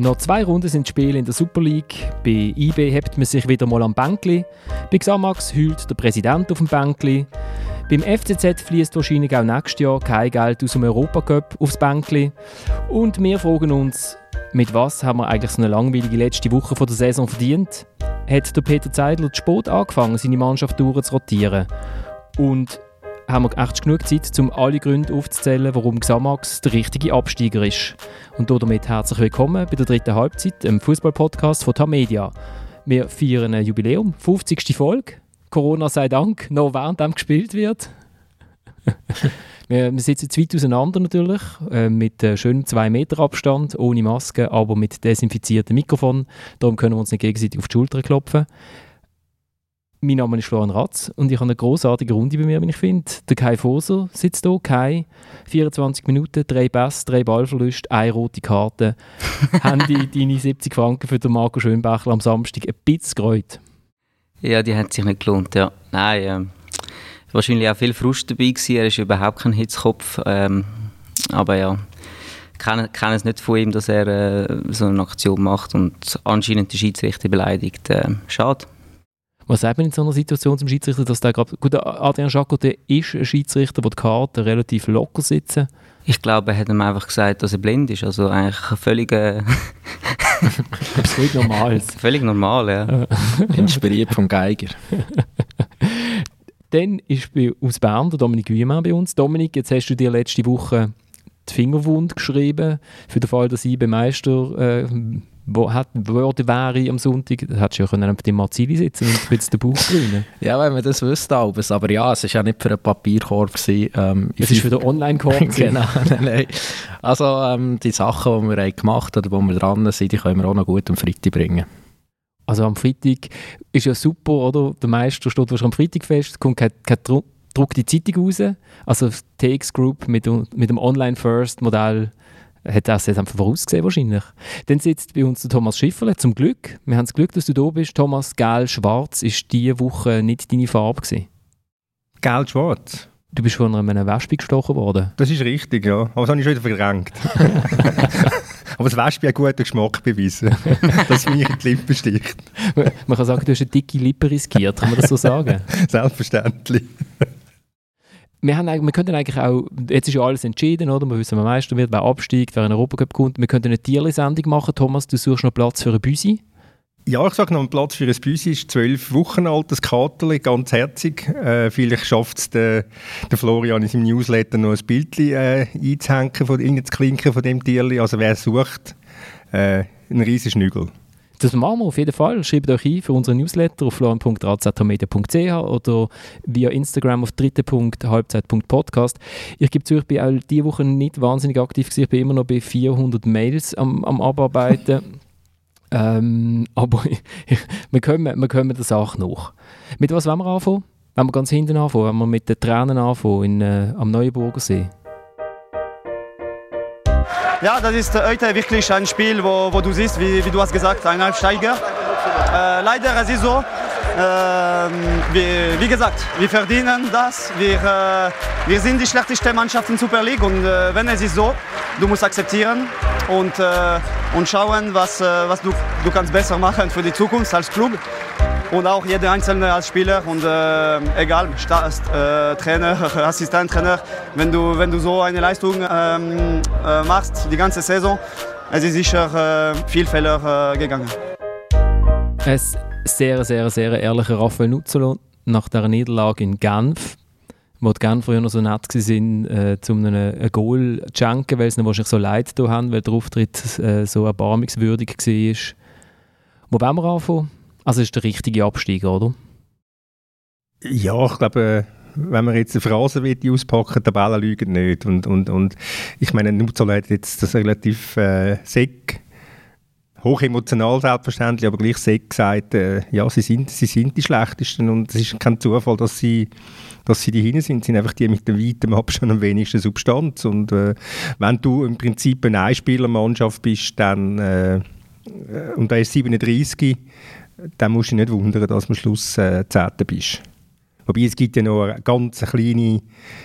Noch zwei Runden sind Spiele in der Super League. Bei IB hebt man sich wieder mal am Bänkli. Bei Xamax hüllt der Präsident auf dem Bänkli. Beim FCZ fließt wahrscheinlich auch nächstes Jahr kein Geld aus dem Europacup aufs Bänkli. Und wir fragen uns, mit was haben wir eigentlich so eine langweilige letzte Woche der Saison verdient? Hat der Peter Zeidler zu spät angefangen, seine Mannschaft durchzurotieren? Und haben wir echt genug Zeit, um alle Gründe aufzuzählen, warum Xamax der richtige Absteiger ist. Und damit herzlich willkommen bei der dritten Halbzeit, im Fußball-Podcast von Tamedia. Wir feiern ein Jubiläum, 50. Folge. Corona sei Dank, noch während dem gespielt wird. wir, sitzen zu weit auseinander natürlich, äh, mit äh, schönem 2 Meter Abstand, ohne Maske, aber mit desinfiziertem Mikrofon. Darum können wir uns nicht gegenseitig auf die Schulter klopfen. Mein Name ist Florian Ratz und ich habe eine großartige Runde bei mir, wie ich finde. Der Kai Foser sitzt hier. Kai, 24 Minuten, drei Pässe, drei Ballverluste, eine rote Karte. haben die deine 70 Franken für den Marco Schönbächler am Samstag ein bisschen gereut? Ja, die haben sich nicht gelohnt, ja. Nein, ähm, wahrscheinlich auch viel Frust dabei gewesen. Er ist überhaupt kein Hitzkopf. Ähm, aber ja, ich kenne, kenne es nicht von ihm, dass er äh, so eine Aktion macht und anscheinend die Schiedsrichter beleidigt. Äh, schade. Was sagt man in so einer Situation zum Schiedsrichter, dass der gerade, gut, Adrian Jaco, der ist ein Schiedsrichter, wo die Karten relativ locker sitzen? Ich glaube, er hat ihm einfach gesagt, dass er blind ist, also eigentlich völlig... Äh völlig normal. völlig normal, ja. Inspiriert vom Geiger. Dann ist bei, aus Bern der Dominik Wiemann bei uns. Dominik, jetzt hast du dir letzte Woche die Fingerwund geschrieben, für den Fall, dass ich beim Meister... Äh, wo hat, würde wäre am Sonntag, da hättest du ja können auf dem Marzili sitzen und jetzt den Bauch grünen. ja, wenn man das wüsste, Albers. aber ja, es war ja nicht für einen Papierkorb. Gewesen, ähm, es war für den Online-Korb. genau, nein, nein. Also ähm, die Sachen, die wir haben gemacht haben oder wo wir dran sind, die können wir auch noch gut am Freitag bringen. Also am Freitag ist ja super, oder? Der Meister steht wahrscheinlich am Freitag fest, kommt kein, kein Druck, druckt die Zeitung raus. Also TX Group mit, mit dem Online-First-Modell hat das jetzt einfach vorausgesehen wahrscheinlich. Dann sitzt bei uns der Thomas Schifferle, zum Glück. Wir haben das Glück, dass du da bist. Thomas, gelb-schwarz ist diese Woche nicht deine Farbe gewesen. Gelb-schwarz? Du bist von einem Wespe gestochen worden. Das ist richtig, ja. Aber das habe ich schon wieder verdrängt. Aber das Wespe hat guten Geschmack bewiesen, dass mich in die Lippe sticht. Man kann sagen, du hast eine dicke Lippe riskiert, kann man das so sagen? Selbstverständlich wir, haben, wir könnten eigentlich auch, jetzt ist ja alles entschieden, oder? Wir wissen, wer Meister wird, wer absteigt, wer in den Europacup kommt. Wir könnten eine Tierli-Sendung machen. Thomas, du suchst noch Platz für ein Büsi. Ja, ich sage noch, ein Platz für ein Büsi ist zwölf Wochen altes Katerli, ganz herzig. Äh, vielleicht schafft es der, der, Florian in seinem Newsletter noch ein Bild äh, einzuhängen, von, einzuklinken von dem Tierli. Also wer sucht, äh, ein riesiger Schnügel. Das machen wir auf jeden Fall. Schreibt euch ein für unseren Newsletter auf florian.razmedia.ch oder via Instagram auf dritte.halbzeit.podcast. Ich gebe zu, ich bin auch diese Woche nicht wahnsinnig aktiv gewesen. Ich bin immer noch bei 400 Mails am, am Abarbeiten. ähm, aber wir, kommen, wir kommen der Sache nach. Mit was wollen wir anfangen? Wenn wir ganz hinten anfangen, wenn wir mit den Tränen anfangen in, äh, am Neuenburger See. Ja, das ist heute wirklich ein Spiel, wo, wo du siehst, wie, wie du hast gesagt, ein Aufsteiger. Äh, leider es ist so, äh, wie, wie, gesagt, wir verdienen das. Wir, äh, wir sind die schlechteste Mannschaft in Super League und äh, wenn es ist so, du musst akzeptieren und, äh, und schauen, was, äh, was du, du kannst besser machen für die Zukunft als Club und auch jeder Einzelne als Spieler und äh, egal, Star, äh, Trainer, Assistenttrainer, wenn du, wenn du so eine Leistung ähm, äh, machst, die ganze Saison, es ist sicher äh, viel Fehler äh, gegangen. Ein sehr, sehr, sehr ehrlicher Raphael Nuzzolo nach der Niederlage in Genf wo die Genfer ja noch so nett waren, äh, zu einem ein Goal zu schenken, weil sie wahrscheinlich so leid haben, weil der Auftritt äh, so erbarmungswürdig war. Wo wollen wir anfangen? Also ist der richtige Abstieg, oder? Ja, ich glaube, wenn man jetzt eine Phrase will, auspacken, Tabellen lügen nicht. Und, und, und ich meine, Nutzol hat jetzt das relativ äh, Seck, hochemotional selbstverständlich, aber gleich Seck gesagt, äh, ja, sie sind, sie sind die Schlechtesten und es ist kein Zufall, dass sie, dass sie die hinten sind. Sind einfach die mit dem weiten Abstand am wenigsten Substanz. Und äh, wenn du im Prinzip eine Einspielermannschaft bist, dann, äh, und da ist 37, dann musst du nicht wundern, dass du am Schluss äh, Zehnter bist. Wobei es gibt ja noch eine ganz kleine,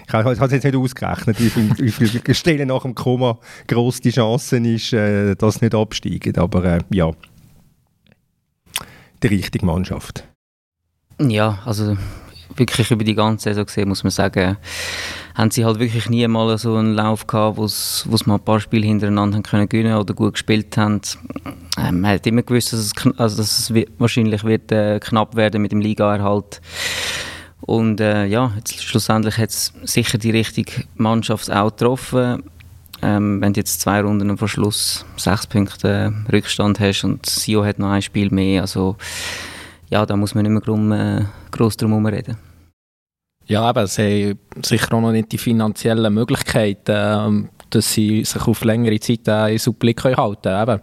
ich habe es jetzt nicht ausgerechnet, wie viele, wie viele Stellen nach dem Komma gross die Chance ist, äh, dass nicht absteigen. Aber äh, ja, die richtige Mannschaft. Ja, also wirklich über die ganze Saison gesehen, muss man sagen, haben sie halt wirklich nie mal so einen Lauf gehabt, wo sie mal ein paar Spiele hintereinander haben können gewinnen oder gut gespielt haben. Ähm, man hat immer gewusst, dass es, also dass es wahrscheinlich wird, äh, knapp werden mit dem Ligaerhalt. Und äh, ja, jetzt schlussendlich hat es sicher die richtige Mannschaft auch getroffen. Ähm, wenn du jetzt zwei Runden vor Schluss sechs Punkte Rückstand hast und Sio hat noch ein Spiel mehr, also ja, da muss man nicht mehr drum, äh, gross drum herum reden. Ja, aber sie haben sicher auch noch nicht die finanziellen Möglichkeiten, ähm, dass sie sich auf längere Zeit äh, in League halten können.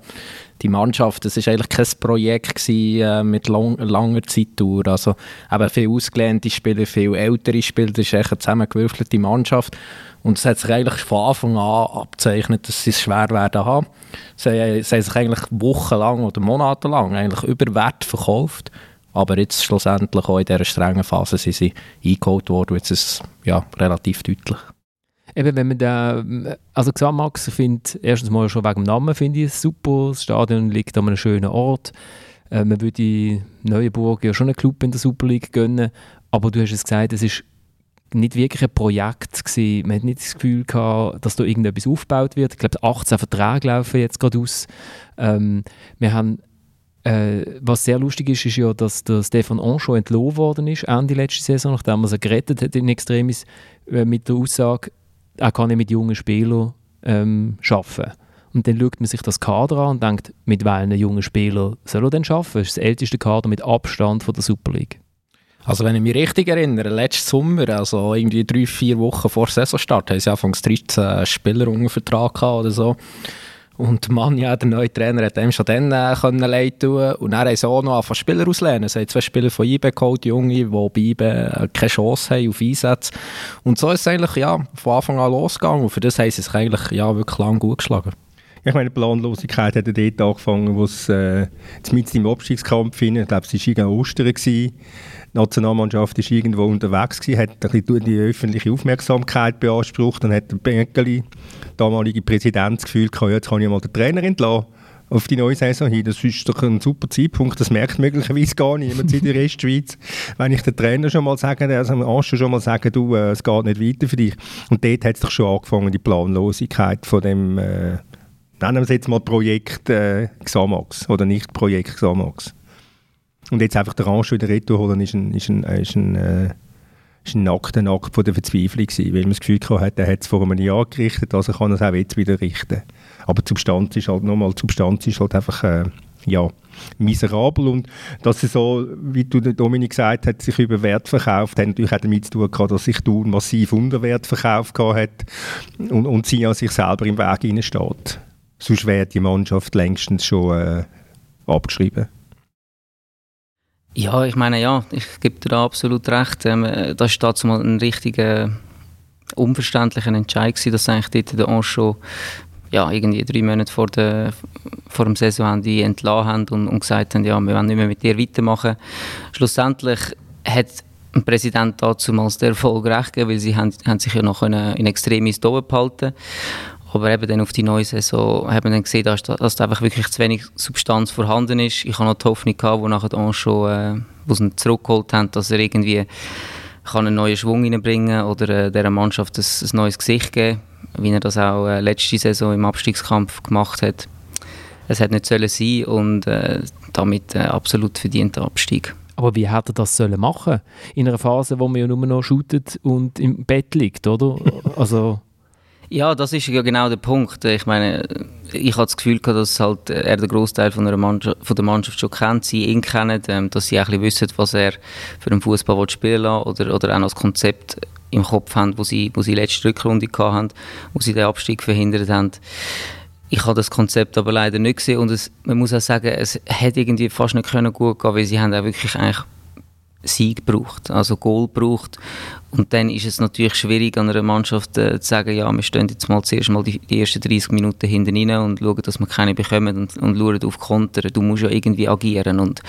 die Mannschaft, das war eigentlich kein Projekt gewesen, äh, mit lang, langer Zeitdauer. Also eben viele ausgelehnte Spieler, viele ältere Spieler, das ist eine zusammengewürfelte Mannschaft. Und es hat sich eigentlich von Anfang an abzeichnet, dass sie es schwer werden haben. Sie, sie haben sich eigentlich wochenlang oder monatelang eigentlich über Wert verkauft. Aber jetzt schlussendlich auch in dieser strengen Phase sind sie eingeholt worden. Jetzt ist es ja, relativ deutlich. Eben, wenn man da, also Xamax finde erstens mal schon wegen dem Namen finde ich es super. Das Stadion liegt an einem schönen Ort. Äh, man würde Neuenburg ja schon einen Club in der Super League gönnen. Aber du hast es gesagt, es ist nicht wirklich ein Projekt gewesen. Man hat nicht das Gefühl gehabt, dass da irgendetwas aufgebaut wird. Ich glaube, 18 Verträge laufen jetzt gerade aus. Ähm, wir haben äh, was sehr lustig ist, ist ja, dass der Stefan Ancho entlohnt worden ist, Ende letzte Saison, nachdem er sie gerettet hat in Extremis, äh, mit der Aussage, er kann nicht mit jungen Spielern ähm, arbeiten. Und dann schaut man sich das Kader an und denkt, mit welchen jungen Spielern soll er denn arbeiten? Das ist das älteste Kader mit Abstand von der Super League. Also wenn ich mich richtig erinnere, letzten Sommer, also irgendwie drei, vier Wochen vor Saisonstart, haben sie anfangs 13 Spieler unter Vertrag oder so. Und Mann, ja, der neue Trainer hat ihm schon dann äh, können leid tun Und dann haben sie auch noch von Spieler auslehnen. Sie haben zwei Spieler von IB geholt, Junge, die bei IB äh, keine Chance haben auf Einsätze. Und so ist es eigentlich ja, von Anfang an losgegangen. Und für das haben sie sich eigentlich ja, wirklich lang gut geschlagen. Ich meine, die Planlosigkeit hat dort angefangen, wo es äh, mit im Abstiegskampf hin, ich glaube, es war gegen Ostern, gewesen. die Nationalmannschaft war irgendwo unterwegs, gewesen, hat ein bisschen die öffentliche Aufmerksamkeit beansprucht, dann hat der Benkeli, damalige Präsident, das Gefühl gehabt, jetzt kann ich mal den Trainer entlassen auf die neue Saison hin. Das ist doch ein super Zeitpunkt. Das merkt möglicherweise gar niemand in der Restschweiz. Wenn ich den Trainer schon mal sage, also dem schon mal sagen, du, äh, es geht nicht weiter für dich. Und dort hat es doch schon angefangen, die Planlosigkeit von dem äh, nennen wir es jetzt mal Projekt äh, Xamax oder nicht Projekt Xamax. Und jetzt einfach den Rancho wieder retour holen, ist ein, ist ein, ist ein, äh, ist ein nackter Akt von der Verzweiflung gewesen, weil man das Gefühl hatte, er hat es vor einem Jahr gerichtet, also kann er es auch jetzt wieder richten. Aber die Substanz ist halt nochmal, die Substanz ist halt einfach, äh, ja, miserabel und dass er so, wie du Dominik gesagt hast, sich über Wert verkauft, hat natürlich auch damit zu tun gehabt, dass sich Thun massiv unter Wert verkauft hat und, und sie an sich selber im Weg steht sonst wäre die Mannschaft längstens schon äh, abgeschrieben. Ja, ich meine, ja, ich gebe dir da absolut recht. Ähm, das war dazu mal ein richtiger unverständlicher Entscheid gewesen, dass eigentlich dort der Ancho ja, irgendwie drei Monate vor, der, vor dem Saisonende entlassen haben und, und gesagt haben, ja, wir wollen nicht mehr mit dir weitermachen. Schlussendlich hat ein Präsident dazu mal der Erfolg recht gegeben, weil sie haben, haben sich ja noch in Extremis oben behalten aber eben dann auf die neue Saison hat man dann gesehen, dass, dass da einfach wirklich zu wenig Substanz vorhanden ist. Ich hatte noch die Hoffnung, gehabt, wo nachher dann schon, äh, wo sie ihn zurückgeholt haben, dass er irgendwie kann einen neuen Schwung reinbringen oder äh, dieser Mannschaft ein, ein, neues Gesicht geben, wie er das auch äh, letzte Saison im Abstiegskampf gemacht hat. Es hat nicht sollen sein und äh, damit äh, absolut verdienter Abstieg. Aber wie hätte er das sollen machen in einer Phase, wo man ja nur noch shootet und im Bett liegt, oder? Also ja, das ist ja genau der Punkt. Ich meine, ich habe das Gefühl dass halt er den Großteil von, von der Mannschaft schon kennt, sie ihn kennen, ähm, dass sie auch ein bisschen wissen, was er für den Fußball spielen will oder, oder auch noch das Konzept im Kopf haben, wo sie, wo sie letzte Rückrunde hatten, wo sie den Abstieg verhindert haben. Ich habe das Konzept aber leider nicht gesehen und es, man muss auch sagen, es hätte irgendwie fast nicht können gut gehen, weil sie haben auch wirklich eigentlich Sieg braucht, also Goal braucht. Und dann ist es natürlich schwierig an einer Mannschaft äh, zu sagen, ja, wir stehen jetzt mal zuerst mal die, die ersten 30 Minuten hinten rein und schauen, dass wir keine bekommen und, und schauen auf Konter. Du musst ja irgendwie agieren und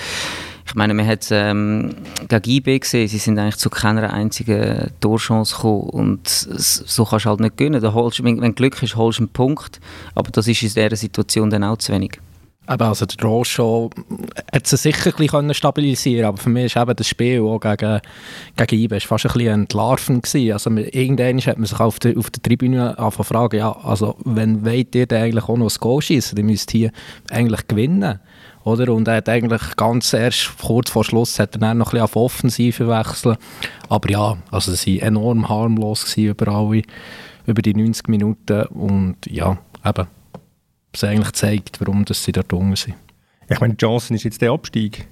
ich meine, man hat es ähm, gegen IB gesehen, sie sind eigentlich zu keiner einzigen Torchance gekommen und so kannst du halt nicht gewinnen. Da holst, wenn, wenn Glück ist, holst du einen Punkt, aber das ist in dieser Situation dann auch zu wenig. Aber also der Rocho hat sie sicher ein bisschen stabilisieren aber für mich eben das Spiel auch gegen, gegen IBE fast ein bisschen entlarvend. Also irgendwann hat man sich auf der, auf der Tribüne fragen, ja, also wenn wollt ihr denn eigentlich auch noch ein Goal schießen, dann müsst ihr eigentlich gewinnen. Oder? Und er hat eigentlich ganz erst kurz vor Schluss hat er dann noch ein bisschen auf Offensive wechseln. Aber ja, also sie waren enorm harmlos über alle, über die 90 Minuten und ja, eben es eigentlich zeigt, warum dass sie dort unten sind. Ich meine, Johnson ist jetzt der Abstieg.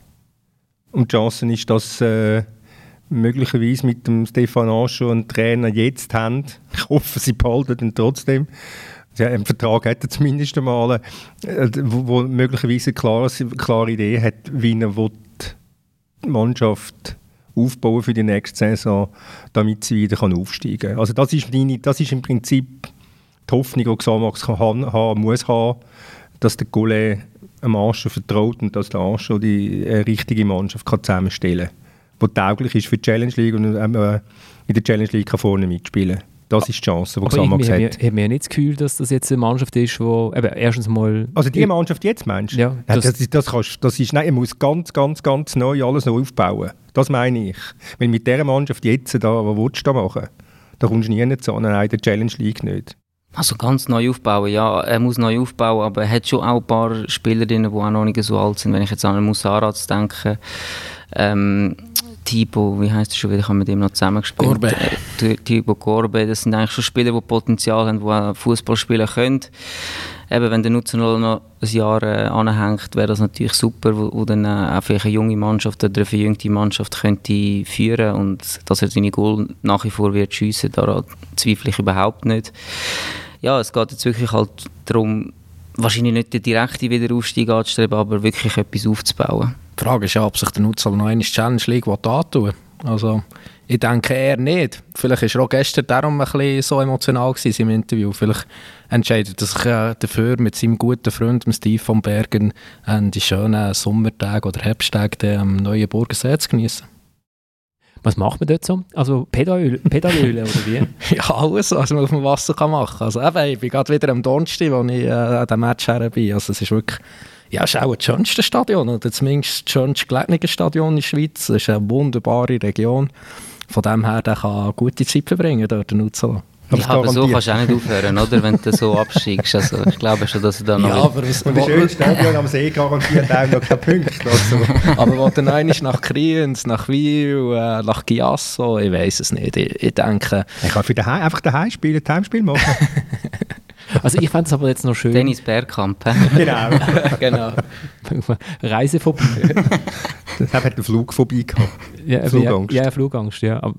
Und Johnson ist, dass äh, möglicherweise mit dem Stefan Ancho einen Trainer jetzt haben. Ich hoffe, sie behalten ihn trotzdem. Ja, einen Vertrag hat er zumindest einmal, äh, wo, wo möglicherweise eine klare, klare Idee hat, wie er die Mannschaft aufbauen für die nächste Saison, damit sie wieder aufsteigen kann. Also das ist, meine, das ist im Prinzip die Hoffnung, die Xamax haben, haben, muss haben, dass der Goulet einem Anschau vertraut und dass der Anschau die äh, richtige Mannschaft kann zusammenstellen kann, die tauglich ist für die Challenge League und äh, in der Challenge League kann vorne mitspielen kann. Das ist die Chance, die Xamax hat. Ich habe mir nicht das Gefühl, dass das jetzt eine Mannschaft ist, die erstens mal... Also die Mannschaft jetzt, meinst du? Ja. Das, das, das, kannst, das ist... Nein, er muss ganz, ganz, ganz neu alles neu aufbauen. Das meine ich. Weil mit dieser Mannschaft jetzt, da, was willst du da machen? Da kommst du nie nicht zu, nein, in der Challenge League nicht. Also ganz neu aufbauen, ja, er muss neu aufbauen, aber er hat schon auch ein paar Spieler drin, die auch noch nicht so alt sind. Wenn ich jetzt an Musaraz denke, ähm, Thibaut, wie heißt er schon wieder, ich habe mit ihm noch zusammengespielt. Gorbe. Äh, Thibaut Gorbe, das sind eigentlich schon Spieler, die Potenzial haben, die Fußball spielen können. Eben, wenn der Nutzer noch ein Jahr äh, anhängt, wäre das natürlich super, wo, wo dann äh, auch vielleicht eine junge Mannschaft oder eine verjüngte Mannschaft könnte führen und dass er seine Goal nach wie vor wird schiessen, daran zweifle ich überhaupt nicht. Ja, es geht jetzt wirklich halt darum, wahrscheinlich nicht den direkten Wiederaufstieg anzustreben, aber wirklich etwas aufzubauen. Die Frage ist ja, ob sich der Nutzer noch eine Challenge League antun. Also, ich denke eher nicht. Vielleicht war er auch gestern darum ein bisschen so emotional gewesen im Interview. Vielleicht entscheidet er sich äh, dafür, mit seinem guten Freund Steve von Bergen äh, die schönen Sommertage oder Herbsttage am neuen Burgensee zu genießen. Was macht man dort so? Also Pedalöl, Pedalöle oder wie? ja, alles, was man auf dem Wasser kann machen kann. Also eben, ich bin gerade wieder am Donnerstag, wo ich äh, an dem Match her bin. Also es ist wirklich, ja, es ist auch das schönste Stadion, oder zumindest das schönste gelegene Stadion in der Schweiz. Es ist eine wunderbare Region. Von dem her, der kann gute Zeit verbringen dort in Uzela. Ja, aber so kannst du auch nicht aufhören, oder? Wenn du so absteigst. Also, ich glaube schon, dass du da noch... Ja, aber was, und das schönste Stadion am See garantiert auch noch keine Punkte. Also. aber wo dann einer nach Kriens, nach Wiel, äh, nach Giasso, ich weiß es nicht. Ich, ich denke... Ich kann für daheim, einfach daheim spielen, Heimspiel machen. Also ich fände es aber jetzt noch schön... Dennis Bergkamp. genau. genau. Reisephobie. das hat eine Flugphobie gehabt. Ja, Flugangst. Ja, ja, Flugangst, ja. Aber,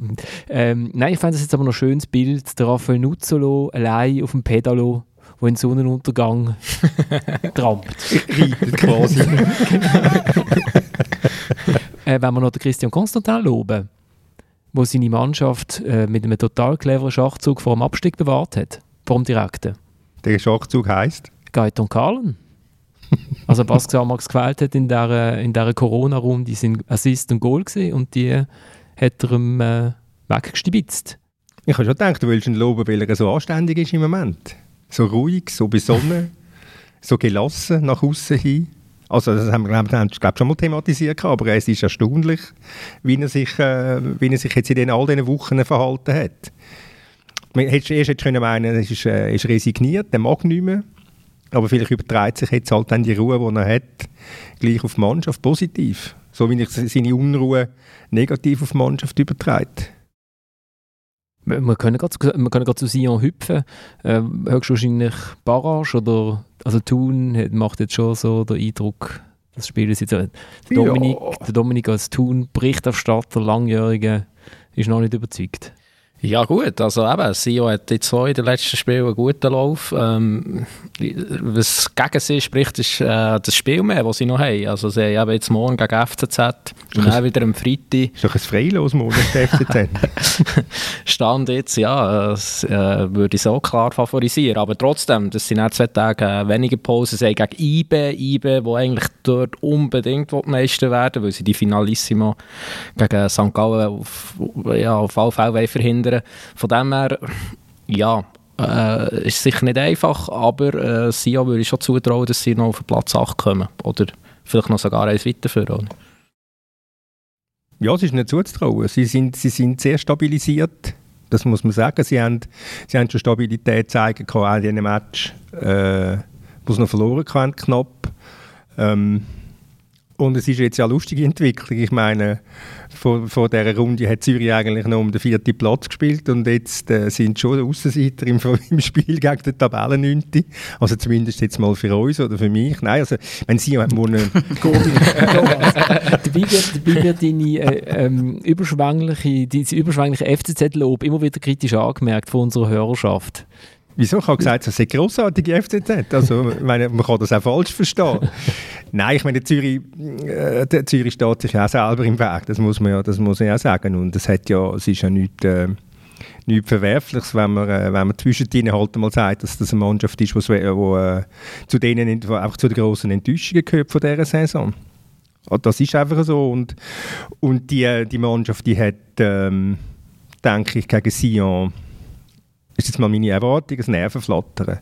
ähm, nein, ich fände es jetzt aber noch ein schönes Bild, der Raphael Nuzzolo allein auf dem Pedalo, wo in Sonnenuntergang trampt. Reitet quasi. äh, wenn wir noch den Christian Constantin loben, wo seine Mannschaft äh, mit einem total cleveren Schachzug vor dem Abstieg bewahrt hat, vor dem Direkten. Der Schachzug heisst? Gaiton Kahlen. also was Xamax gewählt hat in dieser, in dieser Corona-Runde, sind Assist und Goal gewesen, und die hat er ihm äh, weggestibitzt. Ich habe schon gedacht, du willst ihn loben, weil er so anständig ist im Moment. So ruhig, so besonnen, so gelassen nach außen hin. Also das haben wir, glaube ich, schon mal thematisiert, aber es ist erstaunlich, wie er sich, äh, wie er sich jetzt in den, all diesen Wochen verhalten hat. Man hätte erst jetzt können meinen, er ist, äh, ist resigniert, der mag nicht mehr. Aber vielleicht übertreibt sich jetzt halt dann die Ruhe, die er hat, gleich auf die Mannschaft positiv. So wie ich seine Unruhe negativ auf die Mannschaft übertreibt. Wir können gerade zu Sion hüpfen. Äh, höchstwahrscheinlich Barrage oder also Thun macht jetzt schon so den Eindruck, das Spiel ist jetzt der Dominik, ja. der Dominik als Thun Berichterstatter, langjährige, ist noch nicht überzeugt. Ja gut, also eben, Sio hat jetzt so in den letzten Spielen einen guten Lauf. Ähm, was gegen sie spricht, ist äh, das Spiel mehr, das sie noch haben. Also sie haben jetzt morgen gegen FCZ und dann wieder am Freitag. Ist doch ein Freilos morgen der FCZ. Stand jetzt, ja, das äh, würde ich so klar favorisieren. Aber trotzdem, das sind auch zwei Tage äh, weniger Pause. Sie haben gegen IBE, IBE, wo eigentlich dort unbedingt Meister werden weil sie die Finalissimo gegen St. Gallen auf, ja, auf alle Fälle verhindern verlieren. Von dem her, ja, äh, ist sicher nicht einfach, aber äh, Sia würde ich schon zutrauen, dass sie noch auf Platz 8 kommen. Oder vielleicht noch sogar eins weiterführen. Ja, es ist nicht zuzutrauen. Sie sind, sie sind sehr stabilisiert. Das muss man sagen. Sie haben, sie haben schon Stabilität zeigen können, in diesem Match, äh, wo sie noch verloren haben, knapp. Ähm, und es ist jetzt ja eine lustige Entwicklung. Ich meine, vor, vor dieser Runde hat Zürich eigentlich noch um den vierten Platz gespielt und jetzt äh, sind schon Außenseiter im, im Spiel gegen den Tabellenneunten. Also zumindest jetzt mal für uns oder für mich. Nein, also wenn Sie wohnen... Dabei wird, dabei wird deine äh, ähm, überschwängliche, dein überschwängliche FCZ-Lob immer wieder kritisch angemerkt von unserer Hörerschaft. Wieso? Ich habe gesagt, das eine grossartige FCZ. Also, meine, man kann das auch falsch verstehen. Nein, ich meine, Zürich, äh, Zürich steht sich auch selber im Weg. Das muss man ja, das muss man ja sagen. Und es, hat ja, es ist ja nichts, äh, nichts Verwerfliches, wenn man, äh, wenn man zwischendrin halt mal sagt, dass das eine Mannschaft ist, die äh, zu denen, einfach zu den grossen Enttäuschungen gehört von dieser Saison. Also das ist einfach so. Und, und die, die Mannschaft, die hat, ähm, denke ich, gegen Sion ist jetzt mal meine Erwartung, ein Nervenflattern.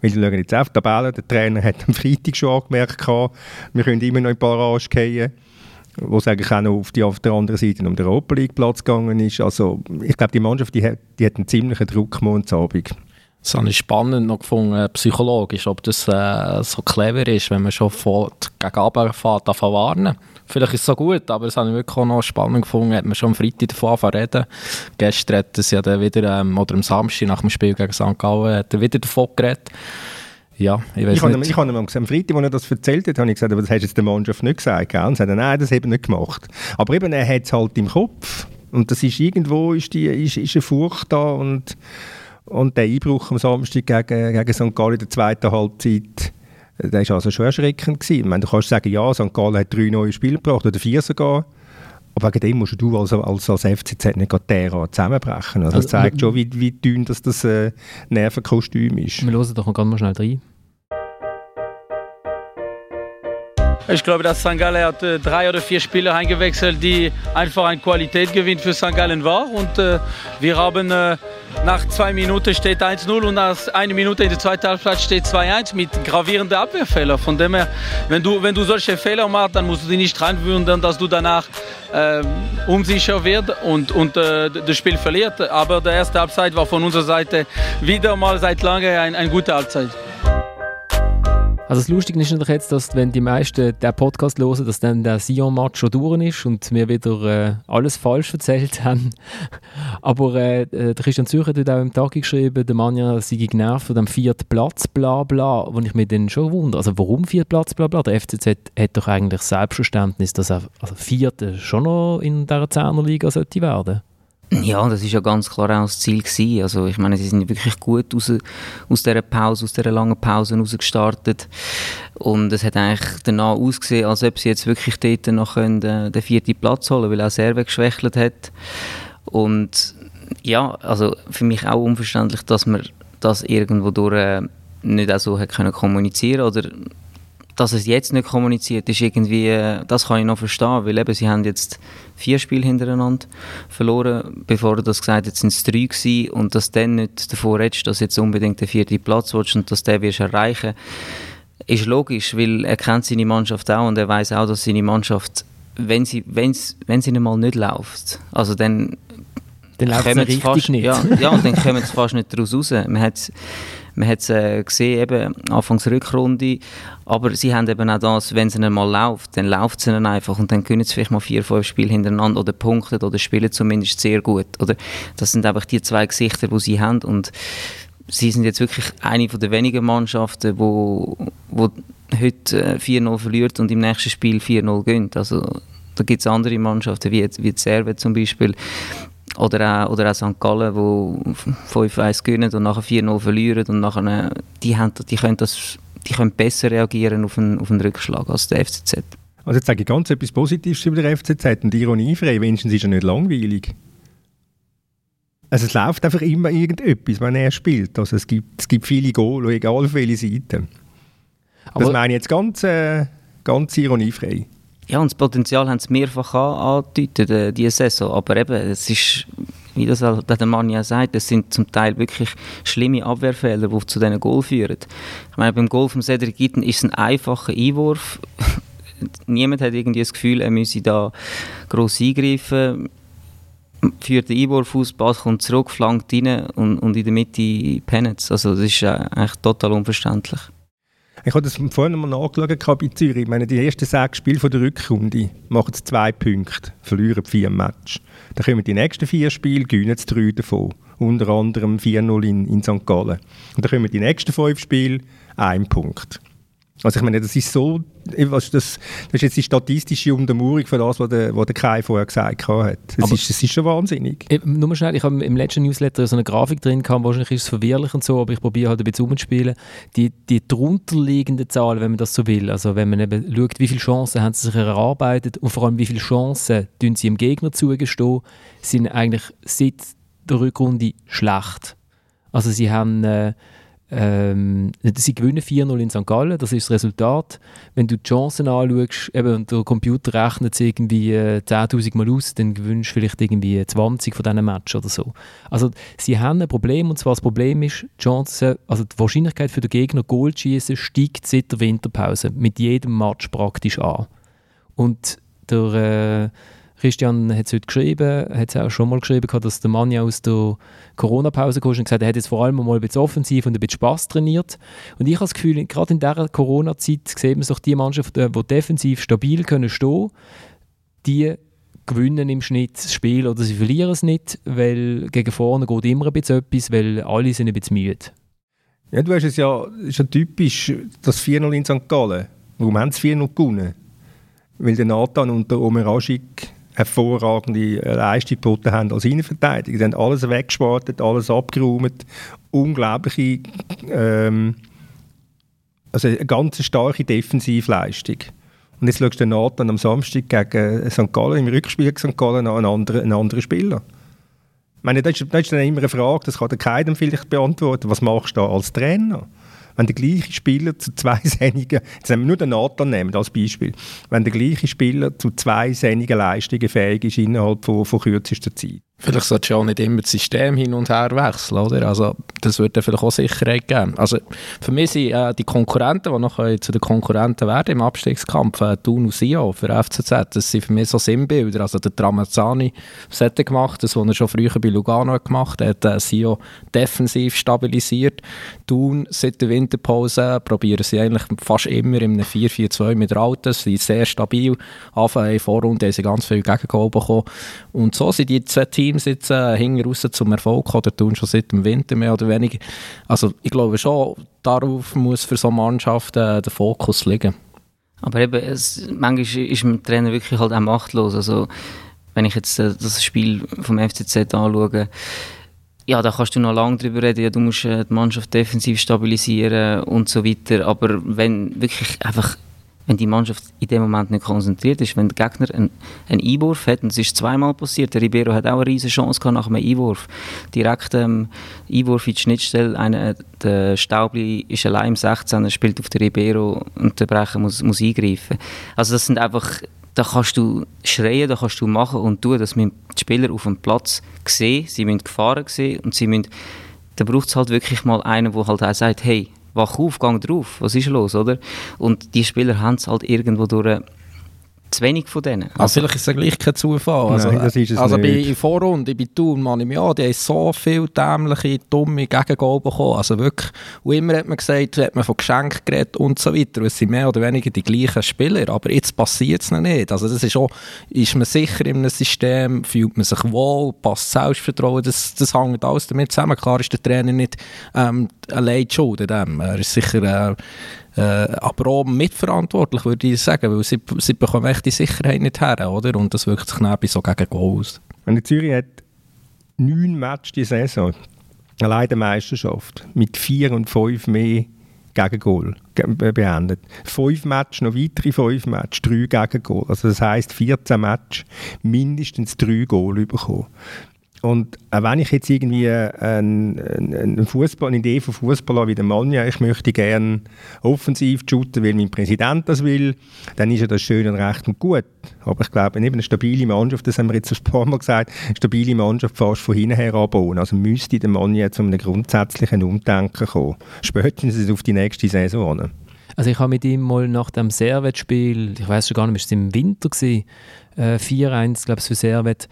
Weil die schauen jetzt auf die Tabelle, der Trainer hat am Freitag schon angemerkt, wir können immer noch in Barrage gehen wo es eigentlich auch noch auf, die, auf der anderen Seite um den Europa League Platz gegangen ist. Also ich glaube, die Mannschaft die hat, die hat einen ziemlichen Druck morgen Abend. Das habe ich spannend noch gefunden, psychologisch, ob das äh, so clever ist, wenn man schon von gegen Abfahrt davon warnen. Vielleicht ist es so gut, aber es habe ich wirklich auch noch spannend gefunden, hat man schon am Freitag davon reden. Gestern hat es ja dann wieder, ähm, oder am Samstag nach dem Spiel gegen St. Gallen, hat er wieder davon geredet. Ja, ich weiß ich nicht. Habe, ich habe am Freitag, als er das erzählt hat, habe ich gesagt, aber das hast du jetzt der Mannschaft nicht gesagt. Gell? Und er sagt, nein, das habe ich nicht gemacht. Aber eben, er hat es halt im Kopf. Und das ist irgendwo, ist, die, ist, ist eine Furcht da und und der Einbruch am Samstag gegen, gegen St. Gallen in der zweiten Halbzeit, äh, der war also schon erschreckend. Gewesen. Ich meine, du kannst sagen, ja, St. Gallen hat drei neue Spiele gebracht, oder vier sogar. Aber wegen dem musst du als, als, als FCZ nicht gerade zusammenbrechen. Also das also, zeigt schon, wie, wie dünn das, das äh, Nervenkostüm ist. Wir hören doch mal schnell rein. Ich glaube, dass St. Gallen hat äh, drei oder vier Spieler eingewechselt, die einfach ein Qualitätsgewinn für St. Gallen war. Und äh, wir haben äh, nach zwei Minuten steht 1-0 und nach einer Minute in der zweiten Halbzeit steht 2-1 mit gravierenden Abwehrfehlern. Von dem her, wenn du, wenn du solche Fehler machst, dann musst du dich nicht reinwundern, dass du danach äh, unsicher wirst und, und äh, das Spiel verliert. Aber der erste Halbzeit war von unserer Seite wieder mal seit langem eine ein gute Halbzeit. Also das Lustige ist natürlich jetzt, dass wenn die meisten den Podcast hören, dass dann der Sion-Match schon durch ist und wir wieder äh, alles falsch erzählt haben. Aber äh, der Christian Zürcher hat auch im Tag geschrieben, der Mann ja sei genervt von dem vierten Platz, bla bla, wo ich mich dann schon wundere. Also warum vierter Platz, bla bla? Der FCZ hat doch eigentlich Selbstverständnis, dass er also vierte schon noch in dieser Zehnerliga sollte werden ja, das ist ja ganz klar auch das Ziel gewesen. Also ich meine, sie sind wirklich gut aus, aus dieser Pause, aus dieser langen Pause rausgestartet und es hat eigentlich danach ausgesehen, als ob sie jetzt wirklich dort noch können, äh, den vierten Platz holen weil auch Serve geschwächelt hat und ja, also für mich auch unverständlich, dass man das irgendwo durch äh, nicht auch so hat können kommunizieren oder dass es jetzt nicht kommuniziert, ist irgendwie, äh, das kann ich noch verstehen, weil eben, sie haben jetzt vier Spiele hintereinander verloren, bevor er das gesagt hat, sind es drei gewesen und dass dann nicht davor redest, dass jetzt unbedingt der vierte Platz willst und dass der wirst erreichen, ist logisch, weil er kennt seine Mannschaft auch und er weiß auch, dass seine Mannschaft, wenn sie, wenn's, wenn sie mal nicht läuft, also dann dann läuft es fast, nicht. Ja, ja, und dann kommen sie fast nicht daraus raus. Man hat man hat es äh, gesehen, eben Anfangs Rückrunde, aber sie haben eben auch das, wenn es ihnen mal läuft, dann läuft es ihnen einfach und dann können sie vielleicht mal vier, fünf Spiele hintereinander oder punkten oder spielen zumindest sehr gut. Oder das sind einfach die zwei Gesichter, die sie haben und sie sind jetzt wirklich eine der wenigen Mannschaften, wo, wo heute 4-0 äh, verliert und im nächsten Spiel 4-0 gönnt. Also da gibt es andere Mannschaften, wie, wie die Serve zum Beispiel, oder auch, oder auch St. Gallen, wo 5-1 gewinnen und nachher 4-0 verlieren und nachher, die, haben, die, können das, die können besser reagieren auf einen, auf einen Rückschlag als der FCZ. Also jetzt sage ich ganz etwas Positives über den FCZ und ironiefrei, wenigstens ist er nicht langweilig. Also es läuft einfach immer irgendetwas, wenn er spielt. Also es gibt, es gibt viele Goal, egal auf welche Seite. Aber das meine ich jetzt ganz, äh, ganz ironiefrei. Ja, und das Potenzial haben sie mehrfach angedeutet, äh, diese Saison. Aber eben, es ist, wie das der Mann ja sagt, es sind zum Teil wirklich schlimme Abwehrfehler, die zu diesen Goal führen. Ich meine, beim Goal von Cedric Gitten ist es ein einfacher Einwurf. Niemand hat irgendwie das Gefühl, er müsse da gross eingreifen führt den Einwurf aus, Ball kommt zurück, flankt rein und, und in der Mitte pennt Also das ist äh, eigentlich total unverständlich. Ich habe das vorhin mal nachgeschaut bei Zürich. Ich meine, die ersten sechs Spiele von der Rückrunde machen sie zwei Punkte, verlieren vier Matches. Dann kommen die nächsten vier Spiele, gewinnen sie drei davon. Unter anderem 4-0 in, in St. Gallen. Und dann kommen die nächsten fünf Spiele, ein Punkt. Also ich meine, das ist so, das, das ist jetzt die statistische Untermauerung von das, was der, was der Kai vorher gesagt hat. Das, ist, das ist schon wahnsinnig. Ich, nur mal schnell, ich habe im letzten Newsletter so eine Grafik drin gehabt, wahrscheinlich ist es verwirrlich und so, aber ich probiere halt ein bisschen umzuspielen. Die, die darunterliegenden Zahlen, wenn man das so will, also wenn man eben schaut, wie viele Chancen haben sie sich erarbeitet und vor allem wie viele Chancen tun sie dem Gegner zugestehen, sind eigentlich seit der Rückrunde schlecht. Also sie haben... Äh, ähm, sie gewinnen 4-0 in St. Gallen, das ist das Resultat. Wenn du die Chancen anschaust, eben, und der Computer rechnet es irgendwie äh, 10'000 Mal aus, dann gewinnst du vielleicht irgendwie 20 von diesen Matches oder so. Also sie haben ein Problem, und zwar das Problem ist, die, Chance, also die Wahrscheinlichkeit für den Gegner, Goal zu schießen, steigt seit der Winterpause mit jedem Match praktisch an. Und der... Äh, Christian hat es heute geschrieben, hat es auch schon mal geschrieben, dass der Mann ja aus der Corona-Pause kam und gesagt er hat jetzt vor allem mal ein bisschen offensiv und ein bisschen Spass trainiert. Und ich habe das Gefühl, gerade in dieser Corona-Zeit sieht man sich die Mannschaften, die defensiv stabil können stehen die gewinnen im Schnitt das Spiel oder sie verlieren es nicht, weil gegen vorne geht immer ein bisschen etwas, weil alle sind ein bisschen müde. Ja, du hast es ja, ist ja typisch, das 4-0 in St. Gallen. Warum haben sie 4-0 gewonnen? Weil der Nathan und der Omer Aschik hervorragende Leistung geboten haben als Innenverteidiger. Sie haben alles weggespartet, alles abgeräumt. Unglaubliche, ähm, also eine ganz starke Defensivleistung. Und jetzt schaust du Nathan am Samstag gegen St. Gallen, im Rückspiel gegen St. Gallen, an einen anderen, einen anderen Spieler. Ich meine, das ist, das ist dann immer eine Frage, das kann der keinem vielleicht beantworten. Was machst du da als Trainer? Wenn der gleiche Spieler zu zwei Sendungen, jetzt nehmen wir nur den Nathan nehmen als Beispiel, wenn der gleiche Spieler zu zwei Sendungen Leistungen fähig ist innerhalb von, von kürzester Zeit. Vielleicht sollte du auch nicht immer das System hin und her wechseln, oder? Also, das würde vielleicht auch Sicherheit geben. Also, für mich sind äh, die Konkurrenten, die noch zu den Konkurrenten werden im Abstiegskampf, äh, Thun und Sio für FCZ, das sind für mich so Sinnbilder. Also, der Tramazzani hat gemacht, das, was er schon früher bei Lugano gemacht hat, äh, Sio defensiv stabilisiert. Thun seit der Winterpause probieren sie eigentlich fast immer in einem 4-4-2 mit Alten, sie sind sehr stabil. Anfang in Vorrunde haben sie ganz viel Gegengol bekommen. Und so sind die zwei Teams Teams jetzt äh, hinten raus zum Erfolg oder tun schon seit dem Winter mehr oder weniger. Also ich glaube schon, darauf muss für so Mannschaften äh, der Fokus liegen. Aber eben, es, manchmal ist ein Trainer wirklich halt auch machtlos. Also wenn ich jetzt äh, das Spiel vom FCZ anschaue, ja, da kannst du noch lange drüber reden, ja, du musst äh, die Mannschaft defensiv stabilisieren und so weiter, aber wenn wirklich einfach wenn die Mannschaft in dem Moment nicht konzentriert ist, wenn der Gegner einen, Einwurf hat, und es ist zweimal passiert, der Ribeiro hat auch eine riesige Chance gehabt nach einem Einwurf, direkt ähm, Einwurf in die Schnittstelle, einer, der Staubli ist allein im 16, er spielt auf den Ribeiro und der Brecher muss, muss eingreifen. Also das sind einfach, da kannst du schreien, da kannst du machen und tun, dass die Spieler auf dem Platz sehen, sie müssen Gefahren sehen und sie müssen, da braucht es halt wirklich mal einen, der halt auch sagt, hey, wach auf, gang drauf, was ist los, oder? Und die Spieler haben es halt irgendwo durch zu wenig von denen. Also, also vielleicht ist es gleich kein Zufall. Also, Nein, das ist es also nicht. bei Vorrunde, bei Thun, man ja, die haben so viele dämliche, dumme Gegengol bekommen. Also wirklich, und immer hat man gesagt, hat man von Geschenken geredet und so weiter. Und es sind mehr oder weniger die gleichen Spieler, aber jetzt passiert es noch nicht. Also das ist auch, ist man sicher in einem System, fühlt man sich wohl, passt Selbstvertrauen, das, das hängt alles damit zusammen. Klar ist der Trainer nicht ähm, allein schuld an dem. Er ist sicher... Äh, äh, aber auch mitverantwortlich, würde ich sagen, weil sie, sie bekommen echt die Sicherheit nicht her, oder? Und das wirkt sich dann so gegen aus. Wenn Zürich hat neun Matches die Saison, allein der Meisterschaft, mit vier und fünf mehr Gegengol beendet. Fünf Matches, noch weitere fünf Matches, drei Gegengol. Also das heisst 14 Matches, mindestens drei Goal bekommen. Und auch wenn ich jetzt irgendwie ein, ein Fußball, eine Idee von Fußball habe wie der Manja, ich möchte gerne offensiv shooten, weil mein Präsident das will, dann ist ja das schön und recht und gut. Aber ich glaube, eben eine stabile Mannschaft, das haben wir jetzt ein paar Mal gesagt, eine stabile Mannschaft fast von hinten her anbauen. Also müsste der Manja zu einem grundsätzlichen Umdenken kommen. Spätestens auf die nächste Saison. Also ich habe mit ihm mal nach dem Servet-Spiel, ich weiß schon gar nicht, war es im Winter äh, 4-1, glaube ich, für Servet,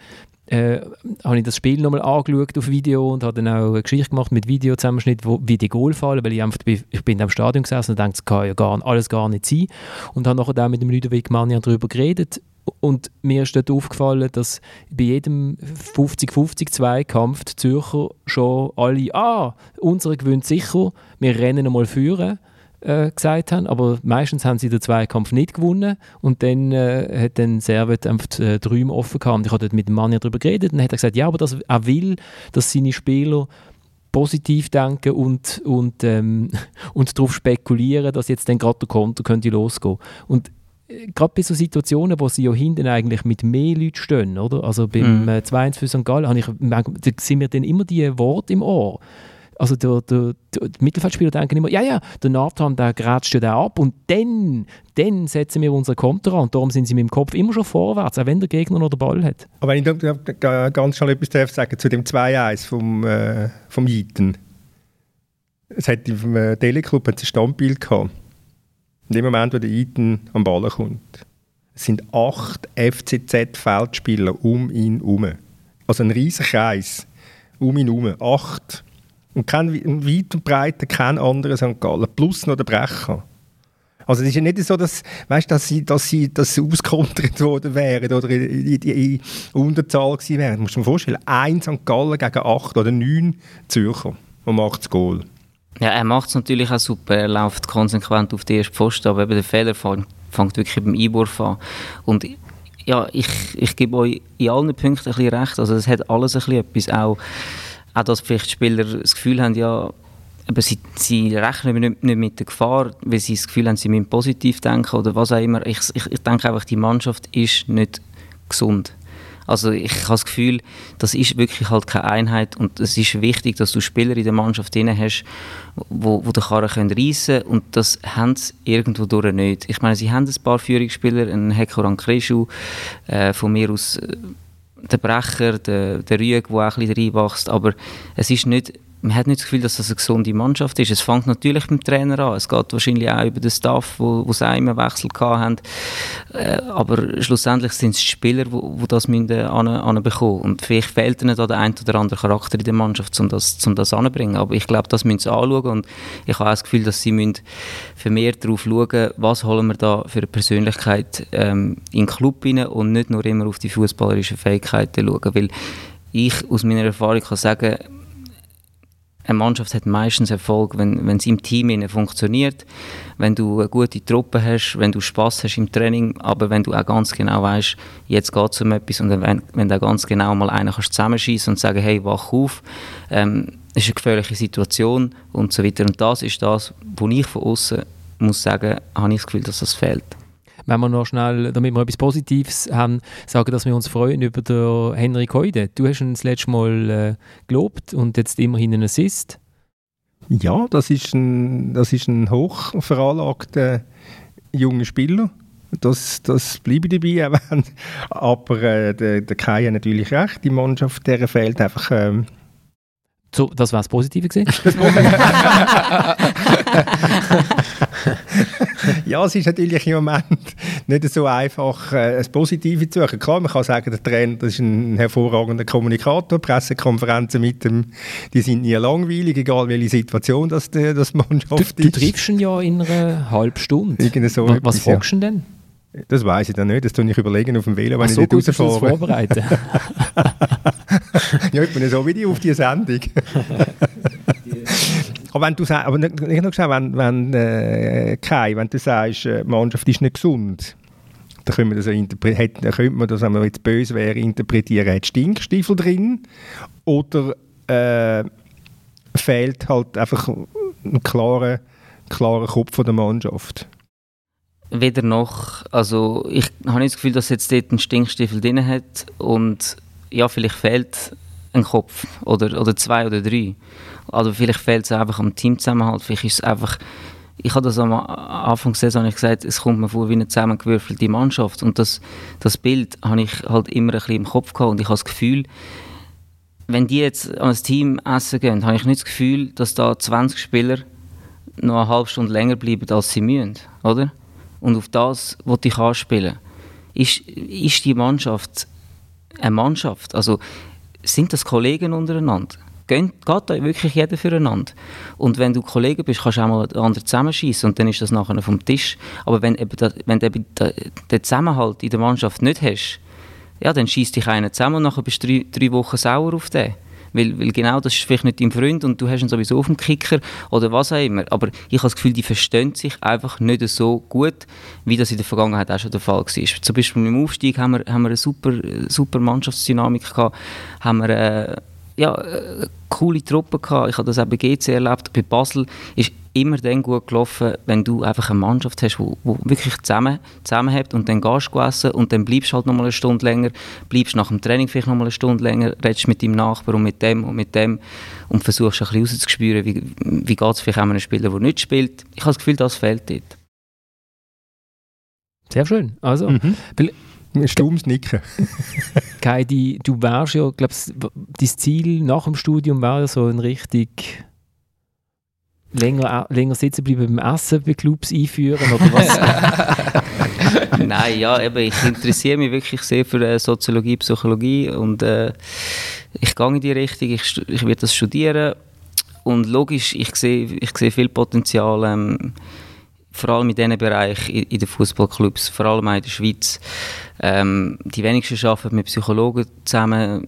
äh, habe ich das Spiel nochmal angeschaut auf Video und habe dann auch eine Geschichte gemacht mit Videozusammenschnitt, wo, wie die Goal fallen, weil ich einfach ich bin im Stadion gesessen und dachte, das kann ja gar, alles gar nicht sein. Und habe nachher auch mit dem Ludovic Mania darüber geredet und mir ist dort aufgefallen, dass bei jedem 50-50 Zweikampf die Zürcher schon alle, ah, unsere gewinnt sicher, wir rennen einmal führen äh, gesagt haben, aber meistens haben sie den Zweikampf nicht gewonnen und dann äh, hat dann Servet einfach die äh, Träume offen gehabt und ich habe mit dem Mann ja darüber geredet und dann hat er gesagt, ja, aber das, er will, dass seine Spieler positiv denken und, und, ähm, und darauf spekulieren, dass jetzt dann gerade der Konto könnte losgehen. Und äh, gerade bei so Situationen, wo sie ja hinten eigentlich mit mehr Leuten stehen, oder? Also beim mm. 2-1 für St. Gallen, ich, sind mir dann immer die Worte im Ohr. Also der, der, der, Mittelfeldspieler denken immer, ja, ja, der Nathan, der grätscht ja ab und dann, dann setzen wir unseren Konter an. Und darum sind sie mit dem Kopf immer schon vorwärts, auch wenn der Gegner noch den Ball hat. Aber wenn ich da ganz schnell etwas darf sagen zu dem 2-1 vom, äh, vom Jeiten. Es hat im äh, Teleclub ein Standbild gehabt. In dem Moment, wo der Eaton am Ball kommt, sind acht FCZ-Feldspieler um ihn herum. Also ein riesiger Kreis um ihn herum. Acht und kein, weit und breit kein anderer St. Gallen, plus noch der Brecher. Also es ist ja nicht so, dass, weißt, dass sie, dass sie dass sie auskontert worden wären oder in, in, in Unterzahl gewesen wären. Du musst dir vorstellen, ein St. Gallen gegen acht oder neun Zürcher und macht das Goal. Ja, er macht es natürlich auch super. Er läuft konsequent auf die erste Pfosten, aber eben der Fehler fängt, fängt wirklich beim Einwurf an. Und ja, ich, ich gebe euch in allen Punkten ein bisschen recht. Also es hat alles ein bisschen etwas auch auch dass vielleicht Spieler das Gefühl haben, ja, aber sie, sie rechnen nicht, nicht, mit der Gefahr, weil sie das Gefühl haben, sie müssen positiv denken oder was auch immer. Ich, ich, ich denke einfach, die Mannschaft ist nicht gesund. Also ich habe das Gefühl, das ist wirklich halt keine Einheit und es ist wichtig, dass du Spieler in der Mannschaft drin hast, wo, wo den Karren können reissen und das haben sie irgendwo durch nicht. Ich meine, sie haben ein paar Führungsspieler, einen Hekoran Kreschu, äh, von mir aus äh, der Brecher, der, der Rüeg, der auch ein bisschen reinwächst, aber es ist nicht man hat nicht das Gefühl, dass das eine gesunde Mannschaft ist. Es fängt natürlich beim Trainer an. Es geht wahrscheinlich auch über den Staff, wo, wo sie auch immer Wechsel haben. Äh, aber schlussendlich sind es Spieler, die wo, wo das müssen an, an bekommen. Und vielleicht fehlt ihnen da der ein oder andere Charakter in der Mannschaft, um das, um das anzubringen. Aber ich glaube, das müssen sie anschauen. Und ich habe auch das Gefühl, dass sie müssen vermehrt darauf schauen, was holen wir da für eine Persönlichkeit ähm, in den Club rein und nicht nur immer auf die fußballerischen Fähigkeiten schauen. Weil ich aus meiner Erfahrung kann sagen, eine Mannschaft hat meistens Erfolg, wenn, wenn es im Team funktioniert, wenn du eine gute Truppe hast, wenn du Spaß hast im Training, aber wenn du auch ganz genau weißt, jetzt geht es um etwas und wenn, wenn du auch ganz genau mal einen kannst zusammenschießen und sagen, hey, wach auf, ähm, ist eine gefährliche Situation und so weiter. Und das ist das, wo ich von außen muss sagen, habe ich das Gefühl, dass das fehlt wenn wir noch schnell, damit wir etwas Positives haben, sagen, dass wir uns freuen über den Henrik Heude. Du hast ihn das letzte Mal äh, gelobt und jetzt immerhin einen Assist. Ja, das ist ein, das ist ein hochveranlagter junger Spieler. Das, das bleibe dabei. Aber äh, der, der Kai hat natürlich recht. Die Mannschaft, der fehlt einfach ähm, so, das war das Positive gesehen. ja, es ist natürlich im Moment nicht so einfach, äh, das Positive zu suchen. Klar, man kann sagen, der Trainer das ist ein hervorragender Kommunikator. Pressekonferenzen mit dem, die sind nie langweilig, egal welche Situation das, das Mannschaft du, ist. Du triffst ihn ja in einer halben Stunde. So was was fragst du ja. denn? Das weiß ich dann nicht, das tue ich überlegen auf dem Velo, wenn Ach, ich so nicht rausfahre. vorbereiten. ja, ich bin so wie die auf die Sendung. aber wenn du sagst, aber nicht nur gesagt, wenn, wenn äh, Kai, wenn du sagst, äh, die Mannschaft ist nicht gesund, da könnte man das, könnte man das wenn man jetzt böse wäre, interpretieren, hat Stinkstiefel drin oder äh, fehlt halt einfach ein klarer, klarer Kopf der Mannschaft. Weder noch, also ich habe nicht das Gefühl, dass jetzt dort ein Stinkstiefel drin hat und ja, vielleicht fehlt ein Kopf oder, oder zwei oder drei. Also vielleicht fehlt es einfach am Teamzusammenhalt, vielleicht ist es einfach ich habe das am Anfang der Saison gesagt, es kommt mir vor wie eine zusammengewürfelte Mannschaft und das, das Bild habe ich halt immer ein bisschen im Kopf gehabt und ich habe das Gefühl, wenn die jetzt ein Team essen gehen, habe ich nicht das Gefühl, dass da 20 Spieler noch eine halbe Stunde länger bleiben, als sie müssen, oder? Und auf das wollte ich anspielen. Ist, ist die Mannschaft eine Mannschaft? Also sind das Kollegen untereinander? Geht, geht da wirklich jeder füreinander. Und wenn du Kollege bist, kannst du auch mal anderen zusammenschießen und dann ist das nachher vom Tisch. Aber wenn, eben da, wenn du eben den Zusammenhalt in der Mannschaft nicht hast, ja, dann schießt dich einer zusammen und nachher bist du drei, drei Wochen sauer auf den. Weil, weil genau das ist vielleicht nicht dein Freund und du hast ihn sowieso auf dem Kicker oder was auch immer. Aber ich habe das Gefühl, die verstehen sich einfach nicht so gut, wie das in der Vergangenheit auch schon der Fall war. Zum Beispiel beim Aufstieg haben wir, haben wir eine super, super Mannschaftsdynamik gehabt, haben wir äh, ja, äh, coole Truppe gehabt. Ich habe das auch bei GC erlebt. Bei Basel ist immer dann gut gelaufen, wenn du einfach eine Mannschaft hast, die wirklich zusammen, zusammenhält und dann gehst du essen und dann bleibst du halt noch mal eine Stunde länger, bleibst nach dem Training vielleicht noch mal eine Stunde länger, redest mit deinem Nachbarn und mit dem und mit dem und versuchst ein bisschen rauszuspüren, wie, wie geht es vielleicht auch einem Spieler, der nicht spielt. Ich habe das Gefühl, das fehlt dort. Sehr schön. Also, mhm. Stummes Nicken. Heidi, du wärst ja, glaubst dein Ziel nach dem Studium wäre ja so ein richtig länger, länger sitzen bleiben beim Essen bei Clubs einführen oder was? Nein, ja, eben, ich interessiere mich wirklich sehr für äh, Soziologie, Psychologie und äh, ich gehe in die Richtung, ich, ich werde das studieren und logisch, ich sehe, ich sehe viel Potenzial ähm, vor allem in diesen Bereichen in, in den Fußballclubs, vor allem auch in der Schweiz. Ähm, die wenigsten arbeiten mit Psychologen zusammen.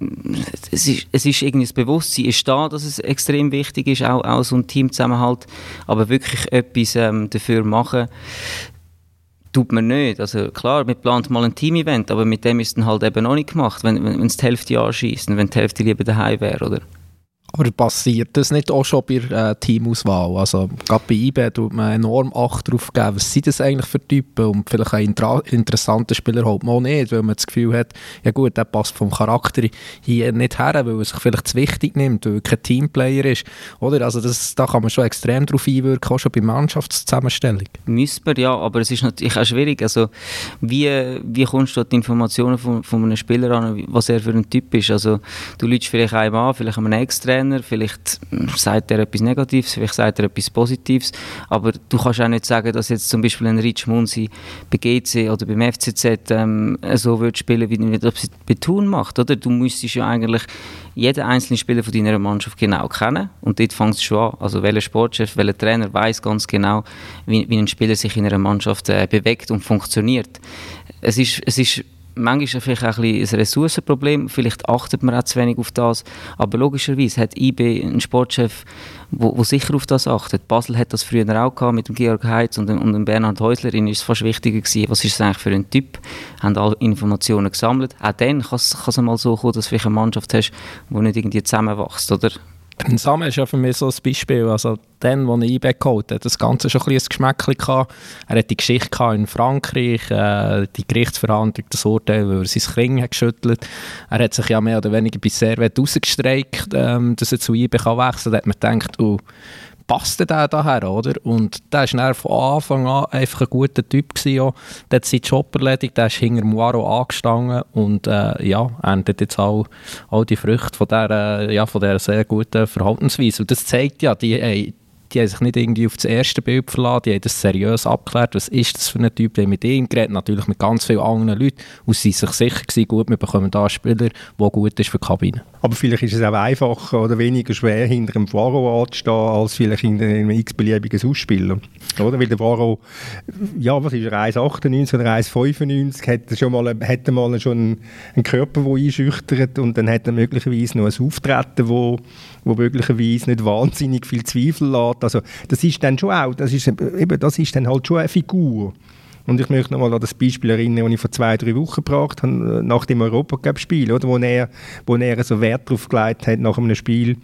Es ist, es ist irgendwie das Bewusstsein ist da, dass es extrem wichtig ist, auch, auch so ein Teamzusammenhalt, aber wirklich etwas ähm, dafür machen, tut man nicht. Also klar, man plant mal ein Team-Event, aber mit dem ist es dann halt eben noch nicht gemacht, wenn, wenn, wenn es die Hälfte anschießt und wenn die Hälfte lieber daheim wäre, oder? Aber passiert das nicht auch schon bei äh, Teamauswahl? Also gerade bei IB tut man enorm Acht darauf geben, was sind das eigentlich für Typen und vielleicht einen interessanten Spieler halt man auch nicht, weil man das Gefühl hat, ja gut, der passt vom Charakter hier nicht her, weil er sich vielleicht zu wichtig nimmt, weil er kein Teamplayer ist. Oder? Also das, da kann man schon extrem darauf einwirken, auch schon bei Mannschaftszusammenstellung. Müsste man, ja, aber es ist natürlich auch schwierig. Also wie, wie kommst du an die Informationen von, von einem Spieler an, was er für ein Typ ist? Also du lügst vielleicht einem an, vielleicht einem Ex-Trainer, Trainer, vielleicht sagt er etwas Negatives, vielleicht sagt er etwas Positives, aber du kannst auch nicht sagen, dass jetzt zum Beispiel ein Rich Munsi bei GC oder beim FCZ ähm, so wird spielen, wie er das bei Thun macht, oder? Du müsstest ja eigentlich jeden einzelnen Spieler von deiner Mannschaft genau kennen und dort fängt es schon an. Also welcher Sportchef, welcher Trainer weiß ganz genau, wie, wie ein Spieler sich in einer Mannschaft äh, bewegt und funktioniert. Es ist, es ist manchmal vielleicht auch ein, ein Ressourcenproblem, vielleicht achtet man auch zu wenig auf das, aber logischerweise hat IB einen Sportchef, wo sicher auf das achtet. Basel hat das früher auch gehabt mit dem Georg Heitz und und dem Bernhard Häusler, ihnen ist es fast wichtiger gewesen, was ist es eigentlich für ein Typ, haben alle Informationen gesammelt. Auch dann kann es einmal so kommen, dass du eine Mannschaft hast, die nicht irgendwie zusammenwächst, oder? Samen ist ja für mich so ein Beispiel. Also, dann, als er IB geholt hat, das Ganze schon ein bisschen Geschmäckchen gehabt. Er hat die Geschichte in Frankreich, äh, die Gerichtsverhandlung, das Urteil, weil er sein Kling hat geschüttelt. Er hat sich ja mehr oder weniger bei Servet rausgestreikt, ähm, dass er zu IB kann wechseln kann. Da hat man gedacht, oh, passt der daher, oder? Und der war von Anfang an einfach ein guter Typ gewesen, auch. Der hat seinen Job erledigt, der ist hinter Moiro angestanden und äh, ja, erntet jetzt all, all die Früchte von dieser, ja, von dieser sehr guten Verhaltensweise. Und das zeigt ja, die, die haben sich nicht irgendwie auf das erste Bild verlassen, die haben das seriös abgeklärt, was ist das für ein Typ, haben mit ihm geredet, natürlich mit ganz vielen anderen Leuten und sie sich sicher gewesen, gut, wir bekommen da einen Spieler, der gut ist für die Kabine. Aber vielleicht ist es auch einfacher oder weniger schwer, hinter einem Faro anzustehen, als vielleicht hinter einem x-beliebigen Ausspieler. Oder? Weil der Faro, ja, was ist er, 1,98 oder 1,95, hat schon mal, hat mal schon einen Körper, der einschüchtert und dann hat er möglicherweise noch ein Auftreten, wo, wo möglicherweise nicht wahnsinnig viel Zweifel lässt. Also das ist dann schon auch, das ist, eben, das ist dann halt schon eine Figur Und ich möchte nochmal an das Beispiel erinnern, das ich vor zwei, drei Wochen gebracht habe, äh, nach dem Europacup-Spiel, wo er, wo er so Wert darauf gelegt hat, nach einem Spiel,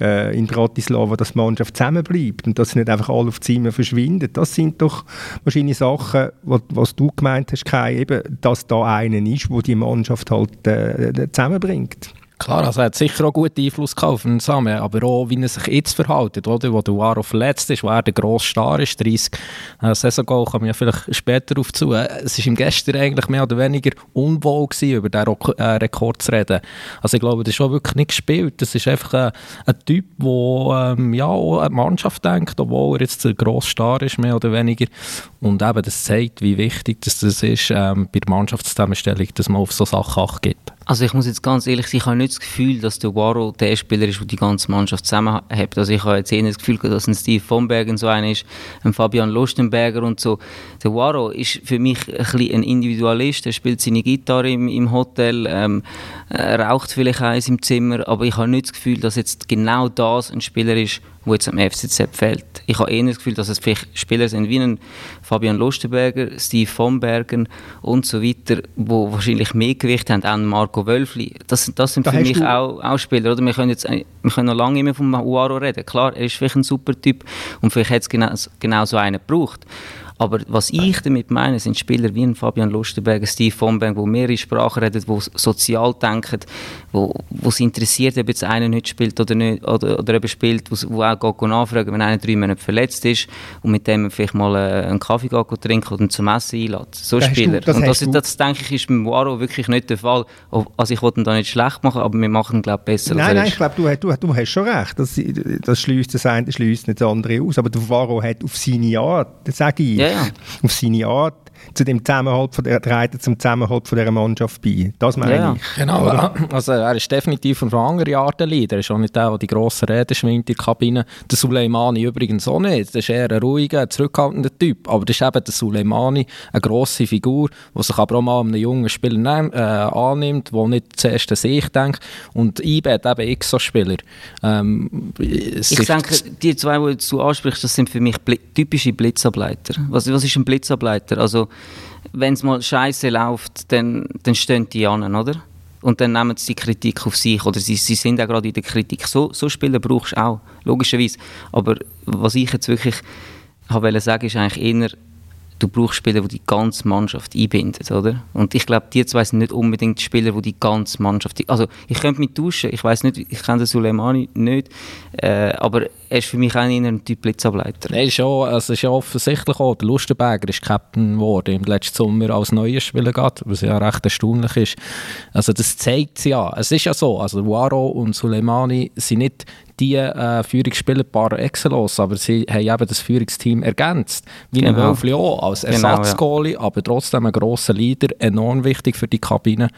äh, in Bratislava, dass die Mannschaft zusammenbleibt und dass sie nicht einfach alle auf Zimmer verschwinden. Das sind doch wahrscheinlich Sachen, was, was du gemeint hast, Kai, eben, dass da einer ist, wo die Mannschaft halt äh, zusammenbringt. Klar, also er hat sicher auch guten Einfluss auf den Samen, aber auch, wie er sich jetzt verhält, oder? Wo der Waro verletzt ist, wo er der grosse Star ist, 30 äh, Saison-Goal, kommen wir ja vielleicht später darauf zu. Äh, es war ihm gestern eigentlich mehr oder weniger unwohl gewesen, über diesen äh, Rekord zu reden. Also ich glaube, das ist auch wirklich nicht gespielt. Das ist einfach ein, ein Typ, der ähm, ja, auch an die Mannschaft denkt, obwohl er jetzt der grosse Star ist, mehr oder weniger. Und eben, das zeigt, wie wichtig das, das ist ähm, bei der Mannschaftszusammenstellung, dass man auf so Sachen Acht gibt. Also ich muss jetzt ganz ehrlich sein, ich habe nicht das Gefühl, dass der Waro der Spieler ist, der die ganze Mannschaft zusammenhält. Also ich habe jetzt eher das Gefühl, dass ein Steve von Bergen so einer ist, ein Fabian Lustenberger und so. Der Waro ist für mich ein, bisschen ein Individualist, er spielt seine Gitarre im, im Hotel, ähm, er raucht vielleicht eins im Zimmer, aber ich habe nicht das Gefühl, dass jetzt genau das ein Spieler ist, wo jetzt am FCZ fehlt. Ich habe eher das Gefühl, dass es vielleicht Spieler sind wie ein Fabian Lustenberger, Steve von Bergen und so weiter, wo wahrscheinlich mehr Gewicht haben, auch Marco Wölfli. Das, das sind da für mich auch, auch Spieler. Oder? Wir, können jetzt, wir können noch lange immer vom Uaro reden. Klar, er ist vielleicht ein super Typ und vielleicht hat es genau, genau so einen gebraucht. Aber was ich damit meine, sind Spieler wie ein Fabian Lustenberger, Steve Vonberg, die mehrere Sprachen reden, die sozial denken, wo, wo es interessiert, ob jetzt einer nicht spielt oder nicht, oder, oder ob er spielt, wo, wo auch geht nachfragen, wenn einer drei Monate verletzt ist und mit dem vielleicht mal äh, einen Kaffee geht trinken oder zum Essen einlädt. So das Spieler. Du, das und das, das, das, denke ich, ist beim Waro wirklich nicht der Fall. Also ich wollte ihn da nicht schlecht machen, aber wir machen ihn, glaube ich, besser. Nein, nein, ich glaube, du, du, du hast schon recht. Das, das schließt das eine, schließt nicht das andere aus. Aber der Waro hat auf seine Art, das sage ich, ja, ja. auf seine Art zu dem Zusammenhalt von der, trägt zum Zusammenhalt von dieser Mannschaft bei. Das meine ja, ich. Genau, oder? also er ist definitiv von einer anderen Art ein Leader. Er ist auch nicht der, der die grossen Reden schwingt in der Kabine. Der Suleimani übrigens auch nicht. Das ist eher ein ruhiger, zurückhaltender Typ. Aber das ist eben der Suleimani, eine grosse Figur, die sich aber auch mal einem jungen Spieler nehm, äh, annimmt, der nicht zuerst an sich denkt. Und hat eben x so Spieler. Ähm, ich denke, die zwei, die du ansprichst, das sind für mich bl typische Blitzableiter. Was, was ist ein Blitzableiter? Also wenn es mal scheiße läuft, dann, dann stehen die an, oder? Und dann nehmen sie die Kritik auf sich oder sie, sie sind auch gerade in der Kritik. So, so Spieler brauchst du auch, logischerweise. Aber was ich jetzt wirklich wollte sagen, ist eigentlich eher du brauchst Spieler, die die ganze Mannschaft einbinden, oder? Und ich glaube, die zwei sind nicht unbedingt Spieler, die die ganze Mannschaft... Also, ich könnte mich tauschen, ich weiß nicht, ich kenne den Suleimani nicht, äh, aber er ist für mich auch ein Typ Blitzableiter. Nein, ist also es ist ja offensichtlich auch, der Lustenberger ist Captain geworden im letzten Sommer als neuer Spieler geht, was ja recht erstaunlich ist. Also das zeigt es ja. Es ist ja so, also Waro und Suleimani sind nicht die äh, Führungsspieler par excellence, aber sie haben eben das Führungsteam ergänzt. Wie genau. ein Wolfli auch, als Ersatzgoalie, genau, ja. aber trotzdem ein grosser Leader, enorm wichtig für die Kabine.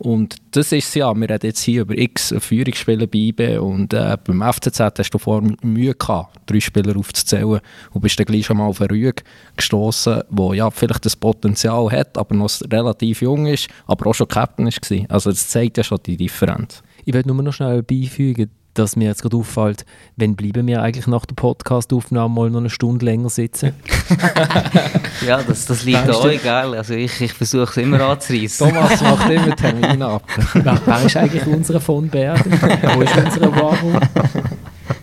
Und das ist ja, wir reden jetzt hier über x Führungsspieler bei IB und äh, beim FCZ hast du vorher Mühe gehabt, drei Spieler aufzuzählen und bist dann gleich schon mal auf einen Rüge gestoßen, wo ja vielleicht das Potenzial hat, aber noch relativ jung ist, aber auch schon Captain war. Also das zeigt ja schon die Differenz. Ich will nur noch schnell beifügen, dass mir jetzt gerade auffällt, wenn bleiben wir eigentlich nach der Podcast-Aufnahme mal noch eine Stunde länger sitzen? ja, das, das liegt an euch, gell? Also ich, ich versuche es immer anzureißen. Thomas macht immer Termine ab. wer, wer, ist eigentlich unser von Bergen? Wo ist unser Waro?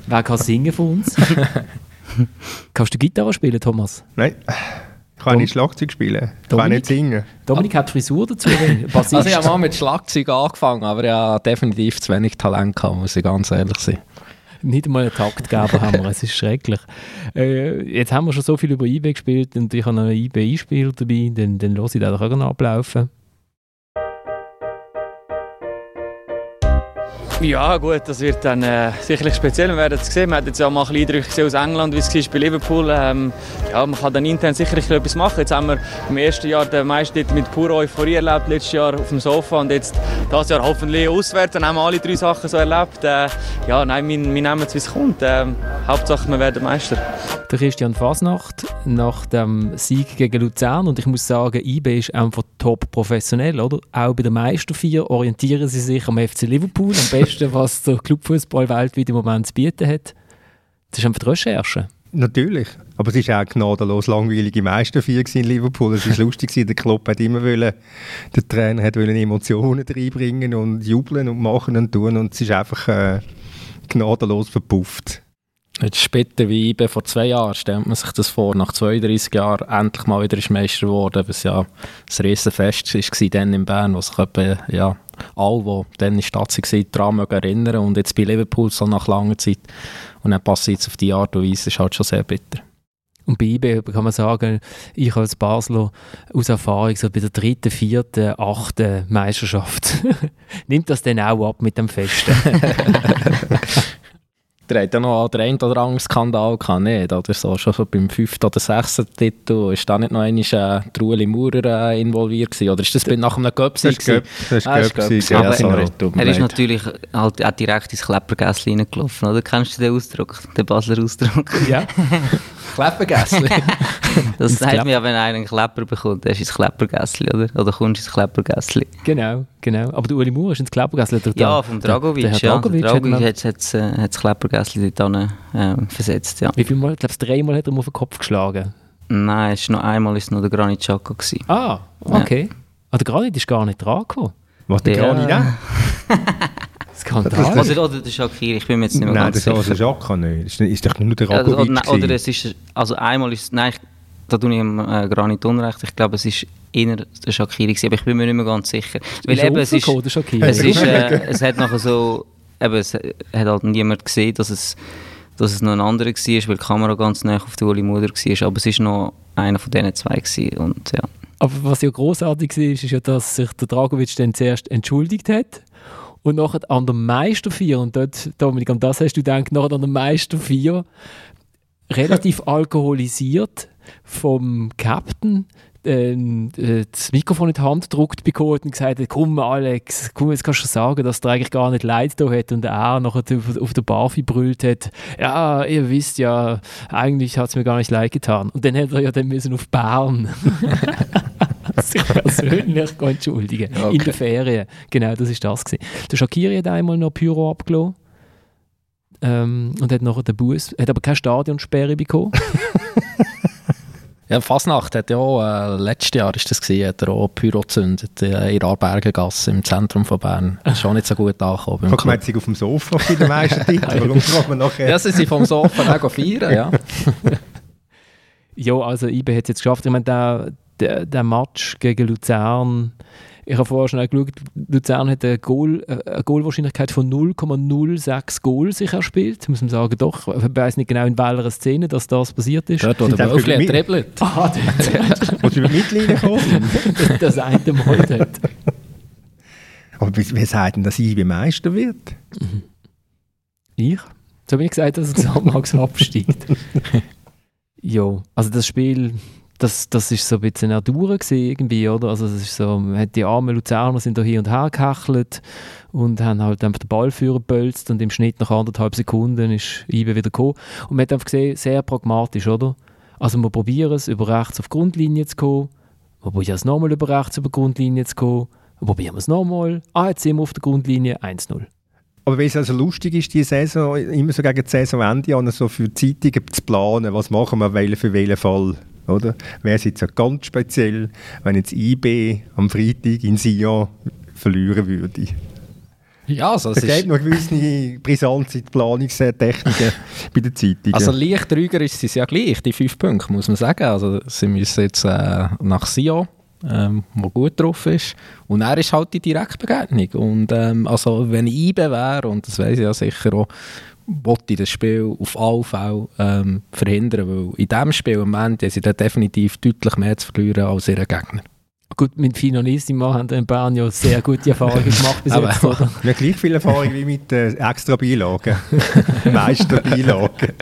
Wer kann singen von uns? Kannst du Gitarre spielen, Thomas? Nein. Ich kann nicht Schlagzeug spielen. Ich Dominik, kann nicht singen. Dominik hat Frisur dazu. also ich habe mal mit Schlagzeug angefangen, aber ich habe definitiv zu wenig Talent gehabt, muss ich ganz ehrlich sein. Nicht einmal einen Taktgeber haben wir, es ist schrecklich. Äh, jetzt haben wir schon so viel über IB gespielt und ich habe noch ein IB-Einspiel dabei, dann, dann lasse ich den auch noch ablaufen. Ja gut, das wird dann äh, sicherlich speziell. Wir werden es sehen. Man hat jetzt ja mal ein bisschen Eindrücke gesehen aus England, wie es war bei Liverpool. Ähm, ja, man kann dann intern sicherlich etwas machen. Jetzt haben wir im ersten Jahr den meisten mit purer Euphorie erlebt, letztes Jahr auf dem Sofa und jetzt das Jahr hoffentlich auswärts. Dann haben wir alle drei Sachen so erlebt. Äh, ja, nein, wir, nehmen es, wie es kommt. Äh, Hauptsache, wir werden Meister. Der Christian Fasnacht nach dem Sieg gegen Luzern und ich muss sagen, IB ist einfach top professionell, oder? Auch bei der Meisterfeier orientieren sie sich am FC Liverpool, am besten, was der Clubfußball weltweit im Moment zu bieten hat. Das ist einfach die Recherche. Natürlich. Aber es war auch gnadenlos langweilige Meistervier in Liverpool. Es war lustig, der Klopp hat immer wollen, der Trainer hat wollen Emotionen reinbringen und jubeln und machen und tun und es ist einfach äh, gnadenlos verpufft. Jetzt später wie IBE vor zwei Jahren stellt man sich das vor, nach 32 Jahren endlich mal wieder ist Meister geworden, was ja ein Riesenfest war dann in Bern, wo sich etwa, ja, alle, die dann in der Stadt waren, daran erinnern und jetzt bei Liverpool so nach langer Zeit und dann passiert es auf die Art und Weise, ist halt schon sehr bitter. Und bei IB kann man sagen, ich als Basler aus Erfahrung, so bei der dritten, vierten, achten Meisterschaft, nimmt das dann auch ab mit dem Festen. Der hat ja noch den einen oder anderen Skandal gehabt, nicht? Oder so, schon so beim fünften oder sechsten Titel. Ist da nicht noch einmal äh, Ueli Maurer äh, involviert gewesen? Oder ist das nach einem Göpp? Das war. Das war Göpp. Ja, ja, sorry, er ist natürlich halt auch direkt ins Kleppergässchen reingelaufen, oder? Kennst du den Ausdruck? Den Basler Ausdruck? Ja. Kleppergässli. das sagt mir ja, wenn einer einen Klepper bekommt, dann ist ins Kleppergässli, oder? Oder kommst ins Kleppergässli. Genau, genau. Aber der Uli Maurer ist ins Kleppergässli. Ja, vom Dragovic, der, der ja. Dragovic, Dragovic hat, hat, äh, hat das Kleppergässli dort äh, versetzt, ja. Wie viel Mal? Ich glaube, dreimal hat er ihm auf den Kopf geschlagen. Nein, es ist noch einmal ist es noch der Granit Xhaka gewesen. Ah, okay. Ja. Ah, der Granit ist gar nicht dran gekommen. Was, der ja. Granit auch? Skandal. Oder, oder der Shakiri, ich bin mir jetzt nicht mehr nein, ganz sicher. Nein, der Shaka nicht. Ist, ist doch nur der Ragovic oder, oder, es ist, also einmal ist, nein, ich, da tue ich ihm äh, gar nicht unrecht. Ich glaube, es ist eher der gewesen, aber ich bin mir nicht mehr ganz sicher. Weil eben, es ist, es, ist äh, es hat nachher so, eben, es hat halt niemand gesehen, dass es, dass es noch ein anderer war, weil die Kamera ganz nah auf der Uli Mutter war, aber es ist noch einer von diesen zwei gewesen und ja. Aber was ja großartig war, ist ja, dass sich der Dragovic dann zuerst entschuldigt hat und nachher an der Meister 4, und dort, Dominik, an das hast du gedacht, nachher an der Meister 4, relativ alkoholisiert vom Captain ähm, äh, das Mikrofon in die Hand gedruckt bekommen und gesagt hat, komm Alex, komm, jetzt kannst du sagen, dass der eigentlich gar nicht Leid da hat und er nachher auf, auf der Bar brüllt hat, ja, ihr wisst ja, eigentlich hat es mir gar nicht leid getan. Und dann hätte er ja dann müssen auf Bern sich persönlich entschuldigen okay. in der Ferien. Genau, das ist das gewesen. Der Shakiri hat einmal noch Pyro abgelassen ähm, und hat nachher den Bus, hat aber keine Stadionsperre bekommen. Ja, Fasnacht hat ja auch, äh, letztes Jahr ist das gewesen, hat er auch Pyro gezündet äh, in der Arbergengasse im Zentrum von Bern. Das ist schon nicht so gut angekommen. Guck mal, auf dem Sofa bei den meisten Titeln. Warum fragt man nachher? Ja, sie sind vom Sofa auch feiern, ja. ja, also IBE hat es jetzt geschafft. Ich meine, der, der, der Match gegen Luzern ich habe vorher schon geschaut, Luzern hat eine, Goal, eine Goalwahrscheinlichkeit von 0,06 Goal sich erspielt. Muss man sagen, doch. Ich weiß nicht genau, in welcher Szene dass das passiert ist. Dort, wo der Wölfli dribbelt. Ah, dort. Willst du über Mittellinie kommen? das eine Mal dort. Aber wie, wie sagt denn, dass IB Meister wird? Mhm. Ich? Jetzt habe ich gesagt, dass er Gesamtmax absteigt. ja, also das Spiel das, das ist so ein bisschen auch durch irgendwie, oder? Also es ist so, die armen Luzerner sind da hier und her gehechelt und haben halt einfach den Ball gebölzt und im Schnitt nach anderthalb Sekunden ist Ibe wieder gekommen. Und man hat einfach gesehen, sehr pragmatisch, oder? Also wir probieren es, über rechts auf die Grundlinie zu kommen, wir probieren es nochmal über rechts über die Grundlinie zu kommen, wir probieren es nochmal, ah, jetzt sind wir auf der Grundlinie 1-0. Aber weil es also lustig ist, die Saison, immer so gegen die Saisonende an, so für Zeitungen zu planen, was machen wir für welchen Fall oder? Wäre es jetzt ja ganz speziell, wenn jetzt IB am Freitag in Sion verlieren würde. Ja, also es, gibt noch gewisse Brisanz in Planungstechniken bei den Zeitungen. Also leicht ruhiger ist es ja gleich, die fünf Punkte, muss man sagen. Also sie müssen jetzt äh, nach Sion, ähm, wo gut drauf ist. Und er ist halt die Direktbegegnung. Und ähm, also wenn ich IBE wäre, und das weiß ich ja sicher auch, wollte das Spiel auf alle Fälle ähm, verhindern, weil in diesem Spiel am Ende haben sie definitiv deutlich mehr zu verlieren als ihre Gegner. Gut, mit Finalissima haben in Bern ja sehr gute Erfahrungen gemacht bis jetzt. Oder? Gleich viel Erfahrung wie mit äh, extra Beilagen. Meisterbeilagen.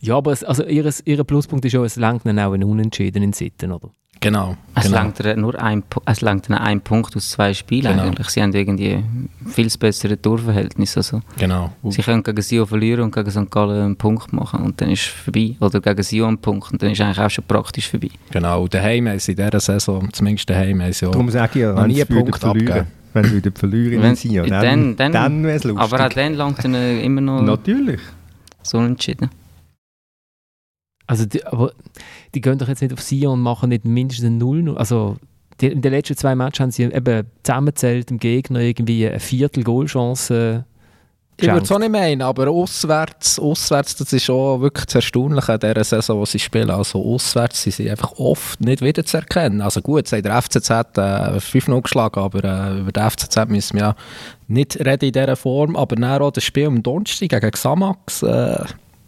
ja, aber es, also ihr, ihr Pluspunkt ist ja, es langt dann auch in Sitten, oder? Genau. Es genau. langt nur ein, es langt ein Punkt aus zwei Spielen genau. eigentlich. Sie haben irgendwie viel bessere Torverhältnis. Also genau. Sie können gegen Sion verlieren und gegen St. Gallen einen Punkt machen und dann ist es vorbei. Oder gegen Sion einen Punkt und dann ist es eigentlich auch schon praktisch vorbei. Genau, daheim haben sie in dieser Saison, zumindest daheim haben sie auch Darum sage ich ja, noch nie einen Punkt abgegeben. Wenn sie wieder verlieren in Sion, dann, dann, dann, dann wäre es lustig. Aber auch dann langt es immer noch Natürlich. so entschieden. Also, die, aber die gehen doch jetzt nicht auf Sion und machen nicht mindestens 0 Also, die, in den letzten zwei Matches haben sie eben zusammenzählt dem Gegner irgendwie eine Viertel Goalchance ich würde es auch nicht meinen, aber auswärts, auswärts, das ist auch wirklich das Erstaunliche in dieser Saison, die sie spielen. Also auswärts sind sie einfach oft nicht wiederzuerkennen. Also gut, sie haben der FCZ äh, 5-0 geschlagen, aber äh, über den FCZ müssen wir ja nicht reden in dieser Form. Aber dann auch das Spiel am Donnerstag gegen Xamax, äh,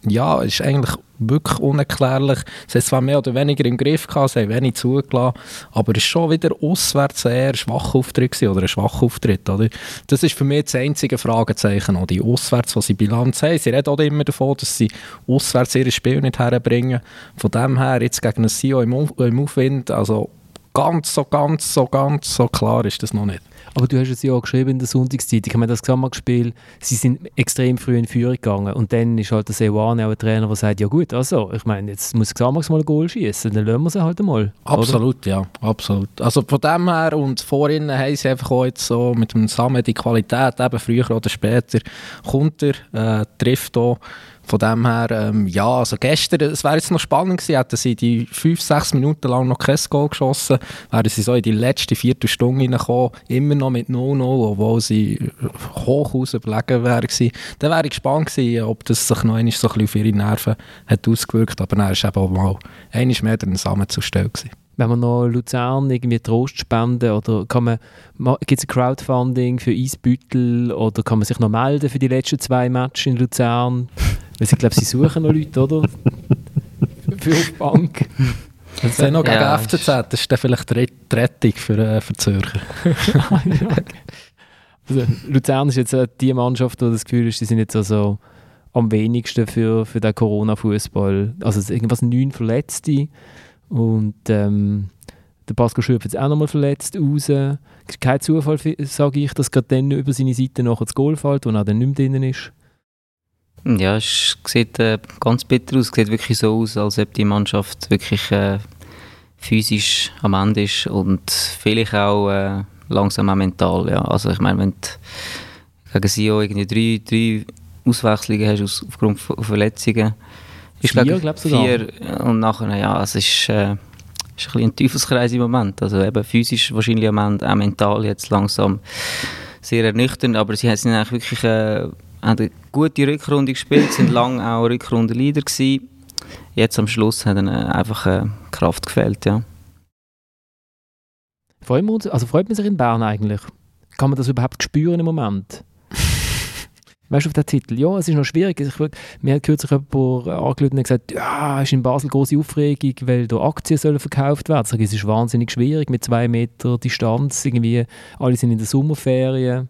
ja, ist eigentlich wirklich unerklärlich. Sie haben zwar mehr oder weniger im Griff gehabt, sie haben wenig zugelassen, aber es war schon wieder auswärts ein eher schwacher Auftritt oder ein schwacher Auftritt. Oder? Das ist für mich das einzige Fragezeichen. Auch die Auswärts, die sie Bilanz haben. Sie reden auch immer davon, dass sie auswärts ihr Spiel nicht herbringen. Von dem her, jetzt gegen ein CEO im Aufwind, also ganz so, ganz so, ganz so klar ist das noch nicht. Aber du hast es ja auch geschrieben in der Sonntagszeit. Ich habe das gespielt. Sie sind extrem früh in Führung gegangen. Und dann ist halt der Sewane auch ein Trainer, der sagt, ja gut, also, ich meine, jetzt muss Xamax mal ein Goal schießen, dann lassen wir sie halt einmal. Absolut, oder? ja, absolut. Also von dem her und vorhin haben sie einfach auch jetzt so mit dem Samen die Qualität, eben früher oder später, kommt er, äh, trifft auch von dem her, ähm, ja, also gestern, es wäre jetzt noch spannend gewesen, hätten sie die fünf, sechs Minuten lang noch kein Goal geschossen, wären sie so in die letzte Viertelstunde reingekommen, immer noch mit 0-0, obwohl sie hoch überlegen wären gewesen. Dann wäre ich gespannt gewesen, ob das sich noch einmal so ein auf ihre Nerven hat ausgewirkt, aber dann ist eben auch mal einmal mehr der Samen gewesen wenn man noch Luzern irgendwie Trost spenden oder kann man, gibt es ein Crowdfunding für Eisbüttel oder kann man sich noch melden für die letzten zwei Matches in Luzern? Weil ich glaube, sie suchen noch Leute, oder? für die Bank. Das ist noch gegen ja, FCZ, das ist dann vielleicht die Rettung für, äh, für Zürcher. also, Luzern ist jetzt äh, die Mannschaft, wo das Gefühl ist, die sind jetzt also am wenigsten für, für den Corona-Fußball. Also irgendwas neun Verletzte und ähm, der Pascal Schöpf jetzt auch nochmal verletzt raus. Kein Zufall, sage ich, dass gerade dann über seine Seite nachher das Goal fällt, wo er dann nicht mehr drin ist. Ja, es sieht äh, ganz bitter aus. Es sieht wirklich so aus, als ob die Mannschaft wirklich äh, physisch am Ende ist und vielleicht auch äh, langsam auch mental. Ja. Also ich meine, wenn du gegen Sio irgendwie drei, drei Auswechslungen hast aus, aufgrund von Verletzungen, ist vier, glaube ich, vier und nachher, ja, es ist, äh, ist ein bisschen ein Teufelskreis im Moment. Also eben physisch wahrscheinlich am Ende, auch mental jetzt langsam sehr ernüchternd, aber sie sind eigentlich wirklich äh, haben eine gute Rückrunde gespielt, sind lange auch Rückrundenleader gewesen. Jetzt am Schluss hat ihnen einfach äh, Kraft gefehlt, ja. Freut man, also freut man sich in Bern eigentlich? Kann man das überhaupt spüren im Moment? weißt du, auf den Titel, ja, es ist noch schwierig. Ich, mir hat kürzlich jemand angerufen und gesagt, ja, es ist in Basel große Aufregung, weil da Aktien sollen verkauft werden. Ich sage, es ist wahnsinnig schwierig mit zwei Meter Distanz, irgendwie, alle sind in der Sommerferien.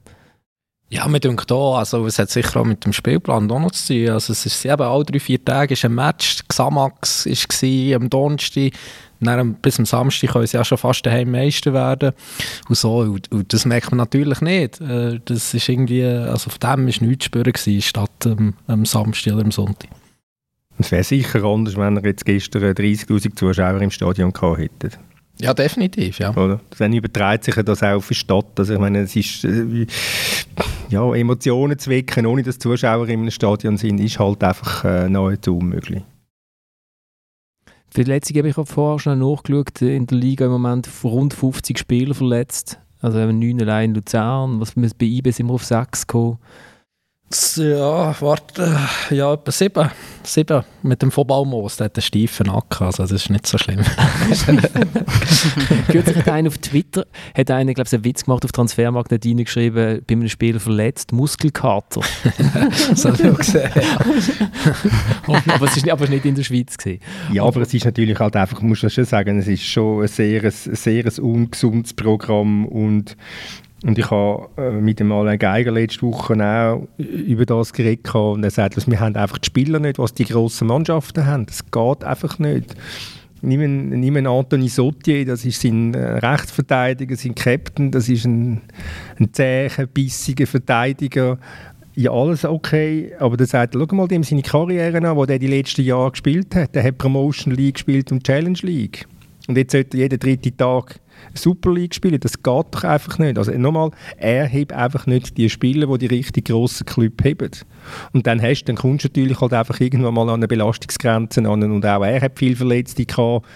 Ja, mir denkt auch, also es hat sicher auch mit dem Spielplan auch noch zu tun. Also es ist eben alle drei, vier Tage ist ein Match, Xamax war am Donnerstag, dann, bis am Samstag können sie ja schon fast daheim Meister werden und so, und, und, das merkt man natürlich nicht. Äh, das ist irgendwie, also von dem war nichts zu spüren gewesen, statt ähm, am Samstag oder am Sonntag. Es wäre sicher anders, wenn er jetzt gestern 30'000 Zuschauer im Stadion gehabt hätte. Ja, definitiv, ja. Oder? Dann überträgt sich das auch auf die Stadt. Also ich meine, es ist, äh, ja, Emotionen zu wecken, ohne dass Zuschauer in einem Stadion sind, ist halt einfach äh, nahezu unmöglich. Für die letzte habe ich auch vorher schon nachgeschaut, in der Liga im Moment rund 50 Spieler verletzt. Also 9 allein in Luzern, was bei IB sind wir auf 6 gekommen. Ja, warte, ja, etwa sieben. Sieben mit dem Vollbaumoos, der hat einen steifen Nacken, also das ist nicht so schlimm. Kürzlich hat einer auf Twitter, hat einer, glaube ich, einen Witz gemacht auf Transfermarkt, hat reingeschrieben, bei einem Spieler verletzt, Muskelkater. das habe ich auch gesehen. aber, es ist, aber es ist nicht in der Schweiz gewesen. Ja, aber es ist natürlich halt einfach, muss man schon sagen, es ist schon ein sehr, ein sehr ungesundes Programm und und ich habe äh, mit dem Alain Geiger letzte Woche auch über das geredet und er sagt, wir haben einfach die Spieler nicht, was die grossen Mannschaften haben. Das geht einfach nicht. Nimm einen Anthony Sautier, das ist sein äh, Rechtsverteidiger, sein Captain, das ist ein, ein zäher, bissiger Verteidiger. Ja, alles okay, aber der sagt, schau mal dem seine Karriere an, die er die letzten Jahre gespielt hat. Der hat Promotion League gespielt und Challenge League. und jetzt sollte jeden dritten Tag Super League spielen. Das geht doch einfach nicht. Also nochmal, er hebt einfach nicht die Spieler, die die richtig grossen Club heben. Und dann hast, dann kommst du natürlich halt einfach irgendwann mal an eine Belastungsgrenze an und auch er hat viel Verletzte gehabt.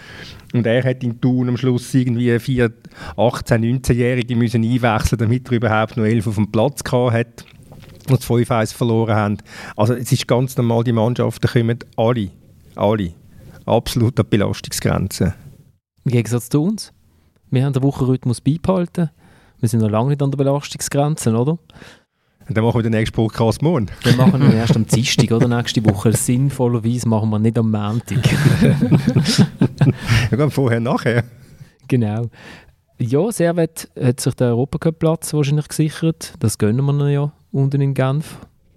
Und er hat in Thun am Schluss irgendwie vier 18-, 19-Jährige müssen einwechseln, damit er überhaupt noch elf auf dem Platz gehabt hat und das 5-1 verloren haben. Also es ist ganz normal, die Mannschaften kommen alle, alle, absolut an die Belastungsgrenze. Im Gegensatz zu uns. Wir haben den Wochenrhythmus beibehalten. Wir sind noch lange nicht an der Belastungsgrenze, oder? Und dann machen wir den nächsten Podcast morgen. Wir machen ihn erst am Dienstag oder nächste Woche. Sinnvollerweise machen wir nicht am Montag. wir gehen vorher, nachher. Genau. Ja, Servet hat sich den Europacup-Platz wahrscheinlich gesichert. Das gönnen wir ja unten in Genf.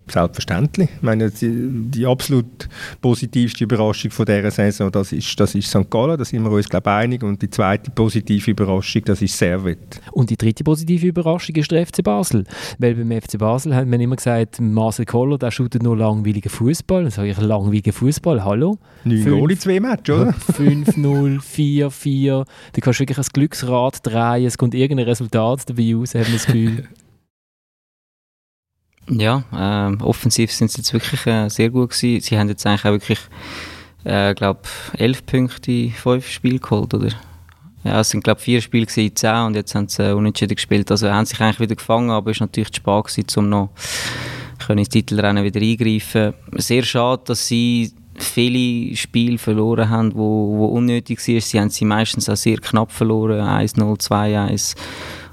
Selbstverständlich. Ich meine, die, die, absolut positivste Überraschung von dieser Saison, das ist, das ist St. Gallen, da sind wir uns, glaube ich, einig. Und die zweite positive Überraschung, das ist Servet. Und die dritte positive Überraschung ist der FC Basel. Weil beim FC Basel hat man immer gesagt, Marcel Koller, der shootet nur langweiligen Fußball. Dann sage ich, langweiligen Fußball, hallo? Neun Goal zwei Matches, oder? 5-0, 4-4. Du kannst wirklich ein Glücksrad drehen, es kommt irgendein Resultat dabei raus, hat man das Gefühl. Ja, äh, offensiv sind sie jetzt wirklich äh, sehr gut gewesen. Sie haben jetzt eigentlich auch wirklich, äh, glaube elf Punkte in fünf Spielen geholt, oder? Ja, es sind glaube vier Spiele in zehn und jetzt haben sie äh, unentschieden gespielt. Also haben sich eigentlich wieder gefangen, aber es war natürlich zu spät gewesen, um noch ins Titelrennen wieder eingreifen. Sehr schade, dass sie viele Spiele verloren haben, wo, wo unnötig waren. Sie haben sie meistens auch sehr knapp verloren, 1-0, 2-1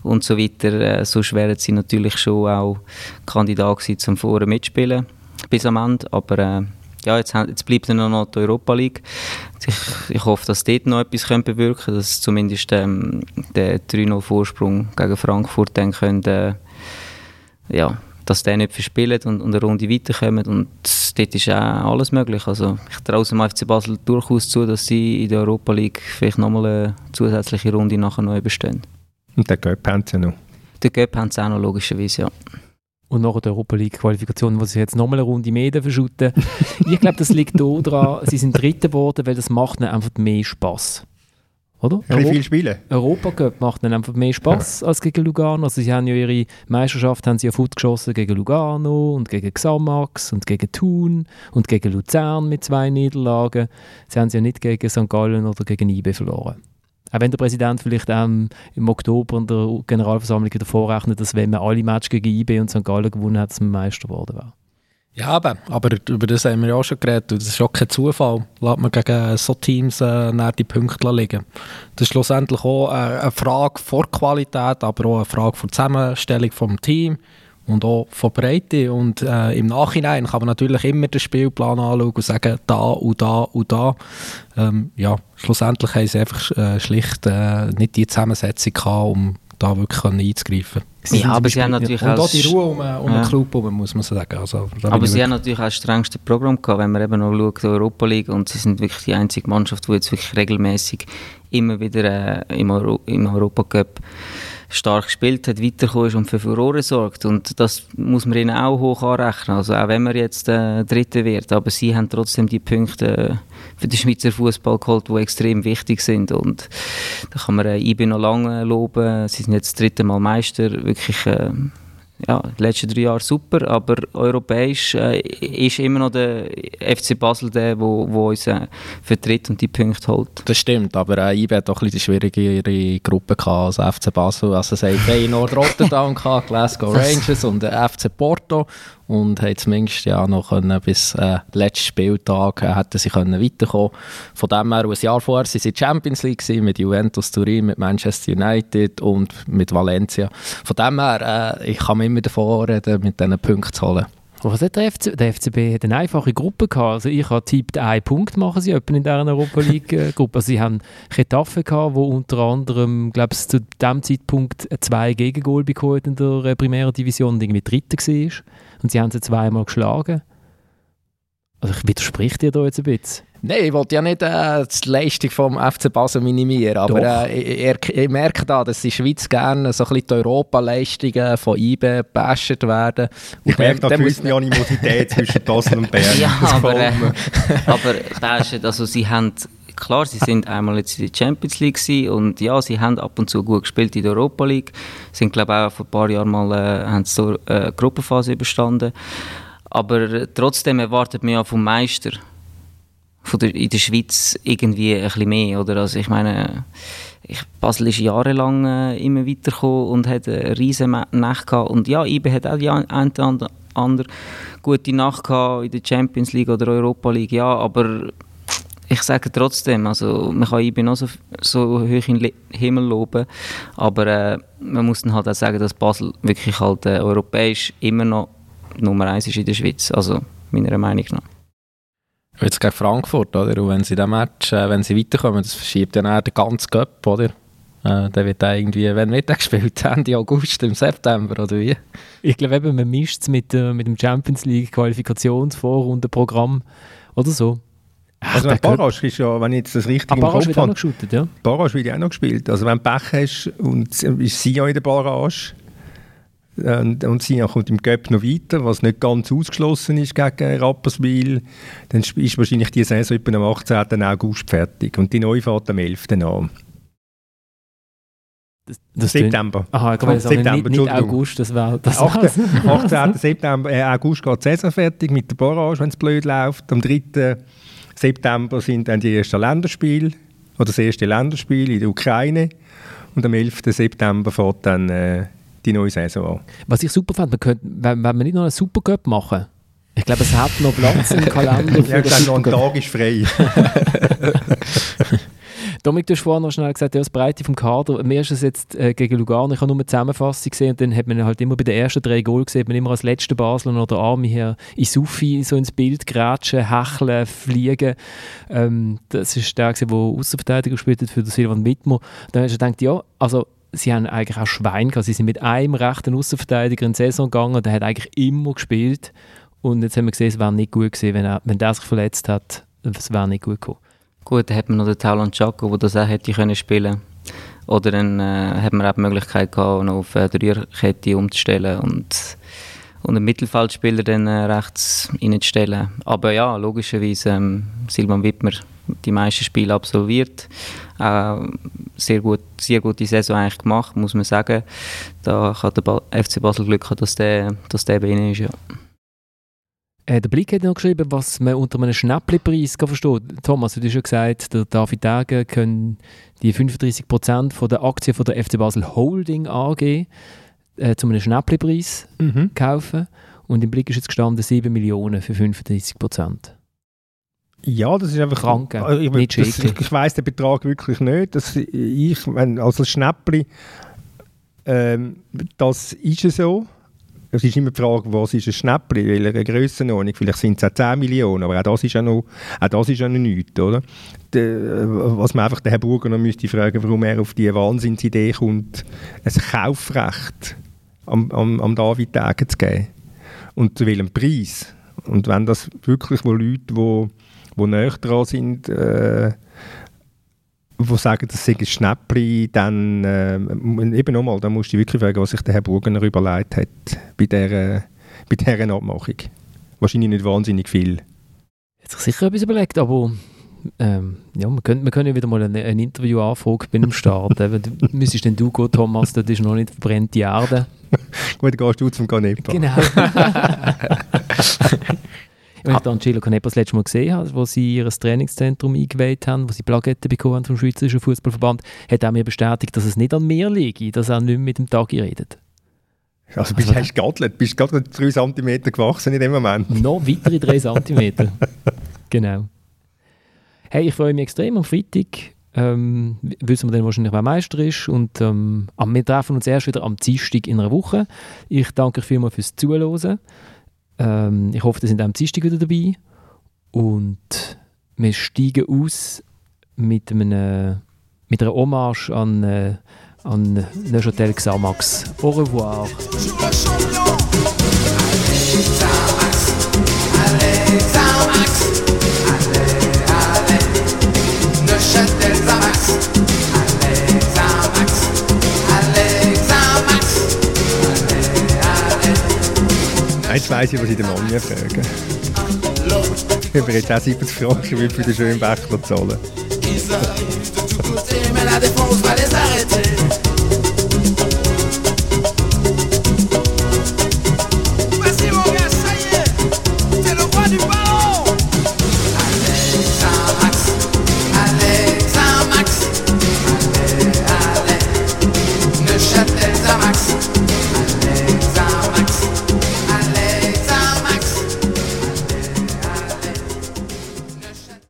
und so weiter. Äh, sonst wären sie natürlich schon auch Kandidat gewesen, zum vorne mitspielen bis am Ende. Aber äh, ja, jetzt, jetzt bleibt dann noch die Europa League. Ich, ich hoffe, dass dort noch etwas können bewirken können, dass zumindest ähm, der 3-0-Vorsprung gegen Frankfurt dann können, äh, ja, dass der nicht verspielt und, und eine Runde weiterkommen. Und dort ist auch alles möglich. Also ich traue dem FC Basel durchaus zu, dass sie in der Europa League vielleicht nochmal eine zusätzliche Runde nachher noch überstehen. Und den Göpp haben sie noch. Den Göpp haben sie auch noch, logischerweise, ja. Und nach der Europa League-Qualifikation, wo sie jetzt nochmal eine Runde mehr verschütten. ich glaube, das liegt daran, sie sind Dritte geworden, weil das macht ihnen einfach mehr Spass. Oder? Ja, Euro viel spielen. Europacup macht ihnen einfach mehr Spass ja. als gegen Lugano. Also sie haben ja ihre Meisterschaft haben sie ja Foot geschossen gegen Lugano und gegen Xamax und gegen Thun und gegen Luzern mit zwei Niederlagen. Sie haben sie ja nicht gegen St. Gallen oder gegen IB verloren. Auch wenn der Präsident vielleicht ähm, im Oktober in der Generalversammlung wieder vorrechnet, dass wenn man alle Matches gegen IB und St. Gallen gewonnen hat, dass man Meister geworden wäre. Ja, eben. aber über das haben wir ja auch schon geredet. Das ist auch kein Zufall. Lässt man gegen so Teams äh, die Punkte liegen. Das ist schlussendlich auch eine Frage vor Qualität, aber auch eine Frage der Zusammenstellung des Teams und auch von Breite. Und äh, im Nachhinein kann man natürlich immer den Spielplan anschauen und sagen, da und da und da. Ähm, ja, schlussendlich haben sie einfach äh, schlicht äh, nicht die Zusammensetzung gehabt, um da wirklich einzugreifen Sie ja, aber sie haben natürlich Und auch die Ruhe um, um ja. den Club herum, muss man sagen. Also, aber sie haben natürlich auch das strengste Programm gehabt, wenn man eben noch schaut, die Europa League, und sie sind wirklich die einzige Mannschaft, die jetzt wirklich regelmäßig immer wieder äh, im, Euro im Europacup stark gespielt hat, weitergekommen ist und für Furore sorgt. Und das muss man ihnen auch hoch anrechnen. Also auch wenn man jetzt äh, Dritter wird, aber sie haben trotzdem die Punkte äh, für den Schweizer Fußball geholt, die extrem wichtig sind. Und da kann man äh, IB noch lange loben. Sie sind jetzt das dritte Mal Meister. Wirklich äh, ja, die letzten drei Jahre super, aber europäisch äh, ist immer noch der FC Basel der, wo uns äh, vertritt und die Punkte holt. Das stimmt, aber äh, IB hat auch ein bisschen schwierigere Gruppe als FC Basel. Also es hat Feyenoord Rotterdam, Glasgow Rangers und der FC Porto und haben zumindest ja noch können, bis äh, letzten Spieltag äh, hätten sie können weiterkommen. Von dem her, ein Jahr vorher waren sie Champions League gewesen, mit Juventus Turin, mit Manchester United und mit Valencia. Von dem her, äh, ich kann mir immer davon reden, mit diesen Punkten zu holen. Was hat der, FC, der FCB hat eine einfache Gruppe gehabt. Also ich habe tippt, einen Punkt machen sie in dieser Europa League äh. Also sie haben Getafe gehabt, wo unter anderem, glaube ich, zu dem Zeitpunkt zwei Gegengol bekommen in der äh, primären Division und irgendwie Dritter war. Und sie haben sie zweimal geschlagen. Also ich widerspricht dir da jetzt ein bisschen. Nein, ich wollte ja nicht äh, die Leistung vom FC Basel minimieren, aber äh, ich, ich, merke da, dass in der Schweiz gerne so ein bisschen die Europaleistungen von IBE gebasht werden. Und ich merke da gewisse Animosität zwischen Basel und Bern. Ja, aber, äh, aber das ist, also sie haben klar, sie sind einmal jetzt in der Champions League gewesen und ja, sie haben ab und zu gut gespielt in der Europa League. Sind glaube ich auch vor ein paar Jahren mal äh, haben so, äh, Gruppenphase überstanden. Aber trotzdem erwartet man ja vom Meister von der, in der Schweiz irgendwie ein bisschen mehr, oder? Also ich meine, ich, Basel ist jahrelang äh, immer weitergekommen und hat eine riesen Nacht gehabt. Und ja, IBE hat auch die ein oder andere gute Nacht gehabt in der Champions League oder Europa League, ja, aber ich sage trotzdem, also man kann IBE noch so, so hoch in den Himmel loben, aber äh, man muss dann halt auch sagen, dass Basel wirklich halt äh, europäisch immer noch Nummer eins ist in der Schweiz, also meiner Meinung nach. Jetzt gegen Frankfurt, oder? Und wenn sie in Match, äh, wenn sie weiterkommen, das verschiebt dann den ganzen Cup, oder? Äh, der wird irgendwie, wenn wir gespielt Ende August, im September, oder wie? Ich glaube eben, man mischt es mit, äh, mit dem Champions League Qualifikationsvorrundenprogramm oder so. Ach, also Barrage ist ja, wenn ich jetzt das richtig ah, im wird noch geshootet, ja? Barrage wird ja auch noch gespielt. Also wenn du Pech hast und ist sie ja in der Barrage, und, und Sia kommt im Göpp noch weiter, was nicht ganz ausgeschlossen ist gegen Rapperswil. Dann ist wahrscheinlich die Saison etwa am 18. August fertig und die neue fährt am 11. an. Das, das September. Aha, ich glaube, September, nicht, nicht August, das war das 18. 18. September, äh, August geht die Saison fertig mit der Barrage, wenn es blöd läuft. Am 3. September sind dann die ersten Länderspiele oder das erste Länderspiel in der Ukraine und am 11. September fährt dann äh, die neue Saison an. Was ich super fand, man könnte, wenn, wenn wir nicht noch einen Supercup machen, ich glaube, es hat noch Platz im Kalender. ja, dann noch ein Tag ist frei. Dominik, du hast vorhin noch schnell gesagt, ja, das Breite vom Kader. Mir ist es jetzt äh, gegen Lugano, ich habe nur eine Zusammenfassung gesehen und dann hat man halt immer bei den ersten drei Goals gesehen, man immer als letzter Basler oder Army hier in Sufi so ins Bild grätschen, hecheln, fliegen. Ähm, das ist der, der Außenverteidiger gespielt hat für den Silvan Wittmer. Dann hast du gedacht, ja, also sie haben eigentlich auch Schwein gehabt. Sie sind mit einem rechten Außenverteidiger in die Saison gegangen der hat eigentlich immer gespielt. Und jetzt haben wir gesehen, es wäre nicht gut gewesen, wenn, er, wenn der sich verletzt hat. Es wäre nicht gut gekommen. Gut, dann hat man noch den Talon Chaco, der das auch hätte können spielen Oder dann äh, hat man auch die Möglichkeit gehabt, noch auf eine Dreierkette umzustellen und, und einen Mittelfeldspieler dann äh, rechts reinzustellen. Aber ja, logischerweise, ähm, Silvan Wittmer die meisten Spiele absolviert. Äh, sehr, gut, sehr gute Saison eigentlich gemacht, muss man sagen. Da hat der ba FC Basel Glück gehabt, dass der, dass der bei ihnen ist. Ja. Äh, der Blick hat noch geschrieben, was man unter einem Schnäppli-Preis versteht. Thomas, du hast schon gesagt, der David Degen können die 35% der Aktien von der FC Basel Holding AG äh, zu einem Schnäppli-Preis mhm. kaufen. Und im Blick ist jetzt gestanden 7 Millionen für 35%. Ja, das ist einfach krank. Äh, ich, das, ich weiß den Betrag wirklich nicht. Dass ich, wenn, also Schnäppli, ähm, das ist es so. Es ist immer die Frage, was ist ein Schnäppli, welche Grössenordnung. Vielleicht sind es auch 10 Millionen, aber auch das ist ja noch, auch das ist ja noch nichts, oder? De, was man einfach den Herrn Burger noch müsste fragen, warum er auf die Wahnsinnsidee kommt, ein Kaufrecht am, am, am David Tage zu geben. Und zu welchem Preis. Und wenn das wirklich wo Leute, die die näher dran sind, äh, die sagen, das sei ein Schnäppli, dann äh, eben nochmal, da musst du wirklich fragen, was sich der Herr Burgener überlegt hat bei dieser, bei dieser Abmachung. Wahrscheinlich nicht wahnsinnig viel. Hat sich sicher etwas überlegt, aber ähm, ja, wir können, wir können wieder mal ein, Interview anfragen bei einem Start. müsstest denn du gehen, Thomas, das ist noch nicht verbrennte Erde. Gut, dann gehst du zum Canepa. Genau. Wenn ich Angelo Canepa das letzte Mal gesehen habe, wo sie ihr Trainingszentrum eingeweiht haben, wo sie Plaketten bekommen haben vom Schweizerischen Fußballverband, hat er mir bestätigt, dass es nicht an mir liegt, dass er nicht mehr mit dem Tagi redet. Also bist also, du geadelt, bist gerade 3 cm gewachsen in dem Moment. Noch weitere 3 cm. genau. Hey, ich freue mich extrem am Freitag. Ähm, wissen wir dann wahrscheinlich, wer Meister ist. Und ähm, wir treffen uns erst wieder am Dienstag in einer Woche. Ich danke euch vielmals fürs Zuhören. Ähm, ich hoffe, ihr sind am Dienstag wieder dabei. Und wir steigen aus mit, einem, mit einer Hommage an, äh, an Neuchâtel Xamax. Au revoir. Jetzt weiss ich, was ich den Mann frage. Ob er jetzt auch 70 Franken für den schönen Bächler zahlen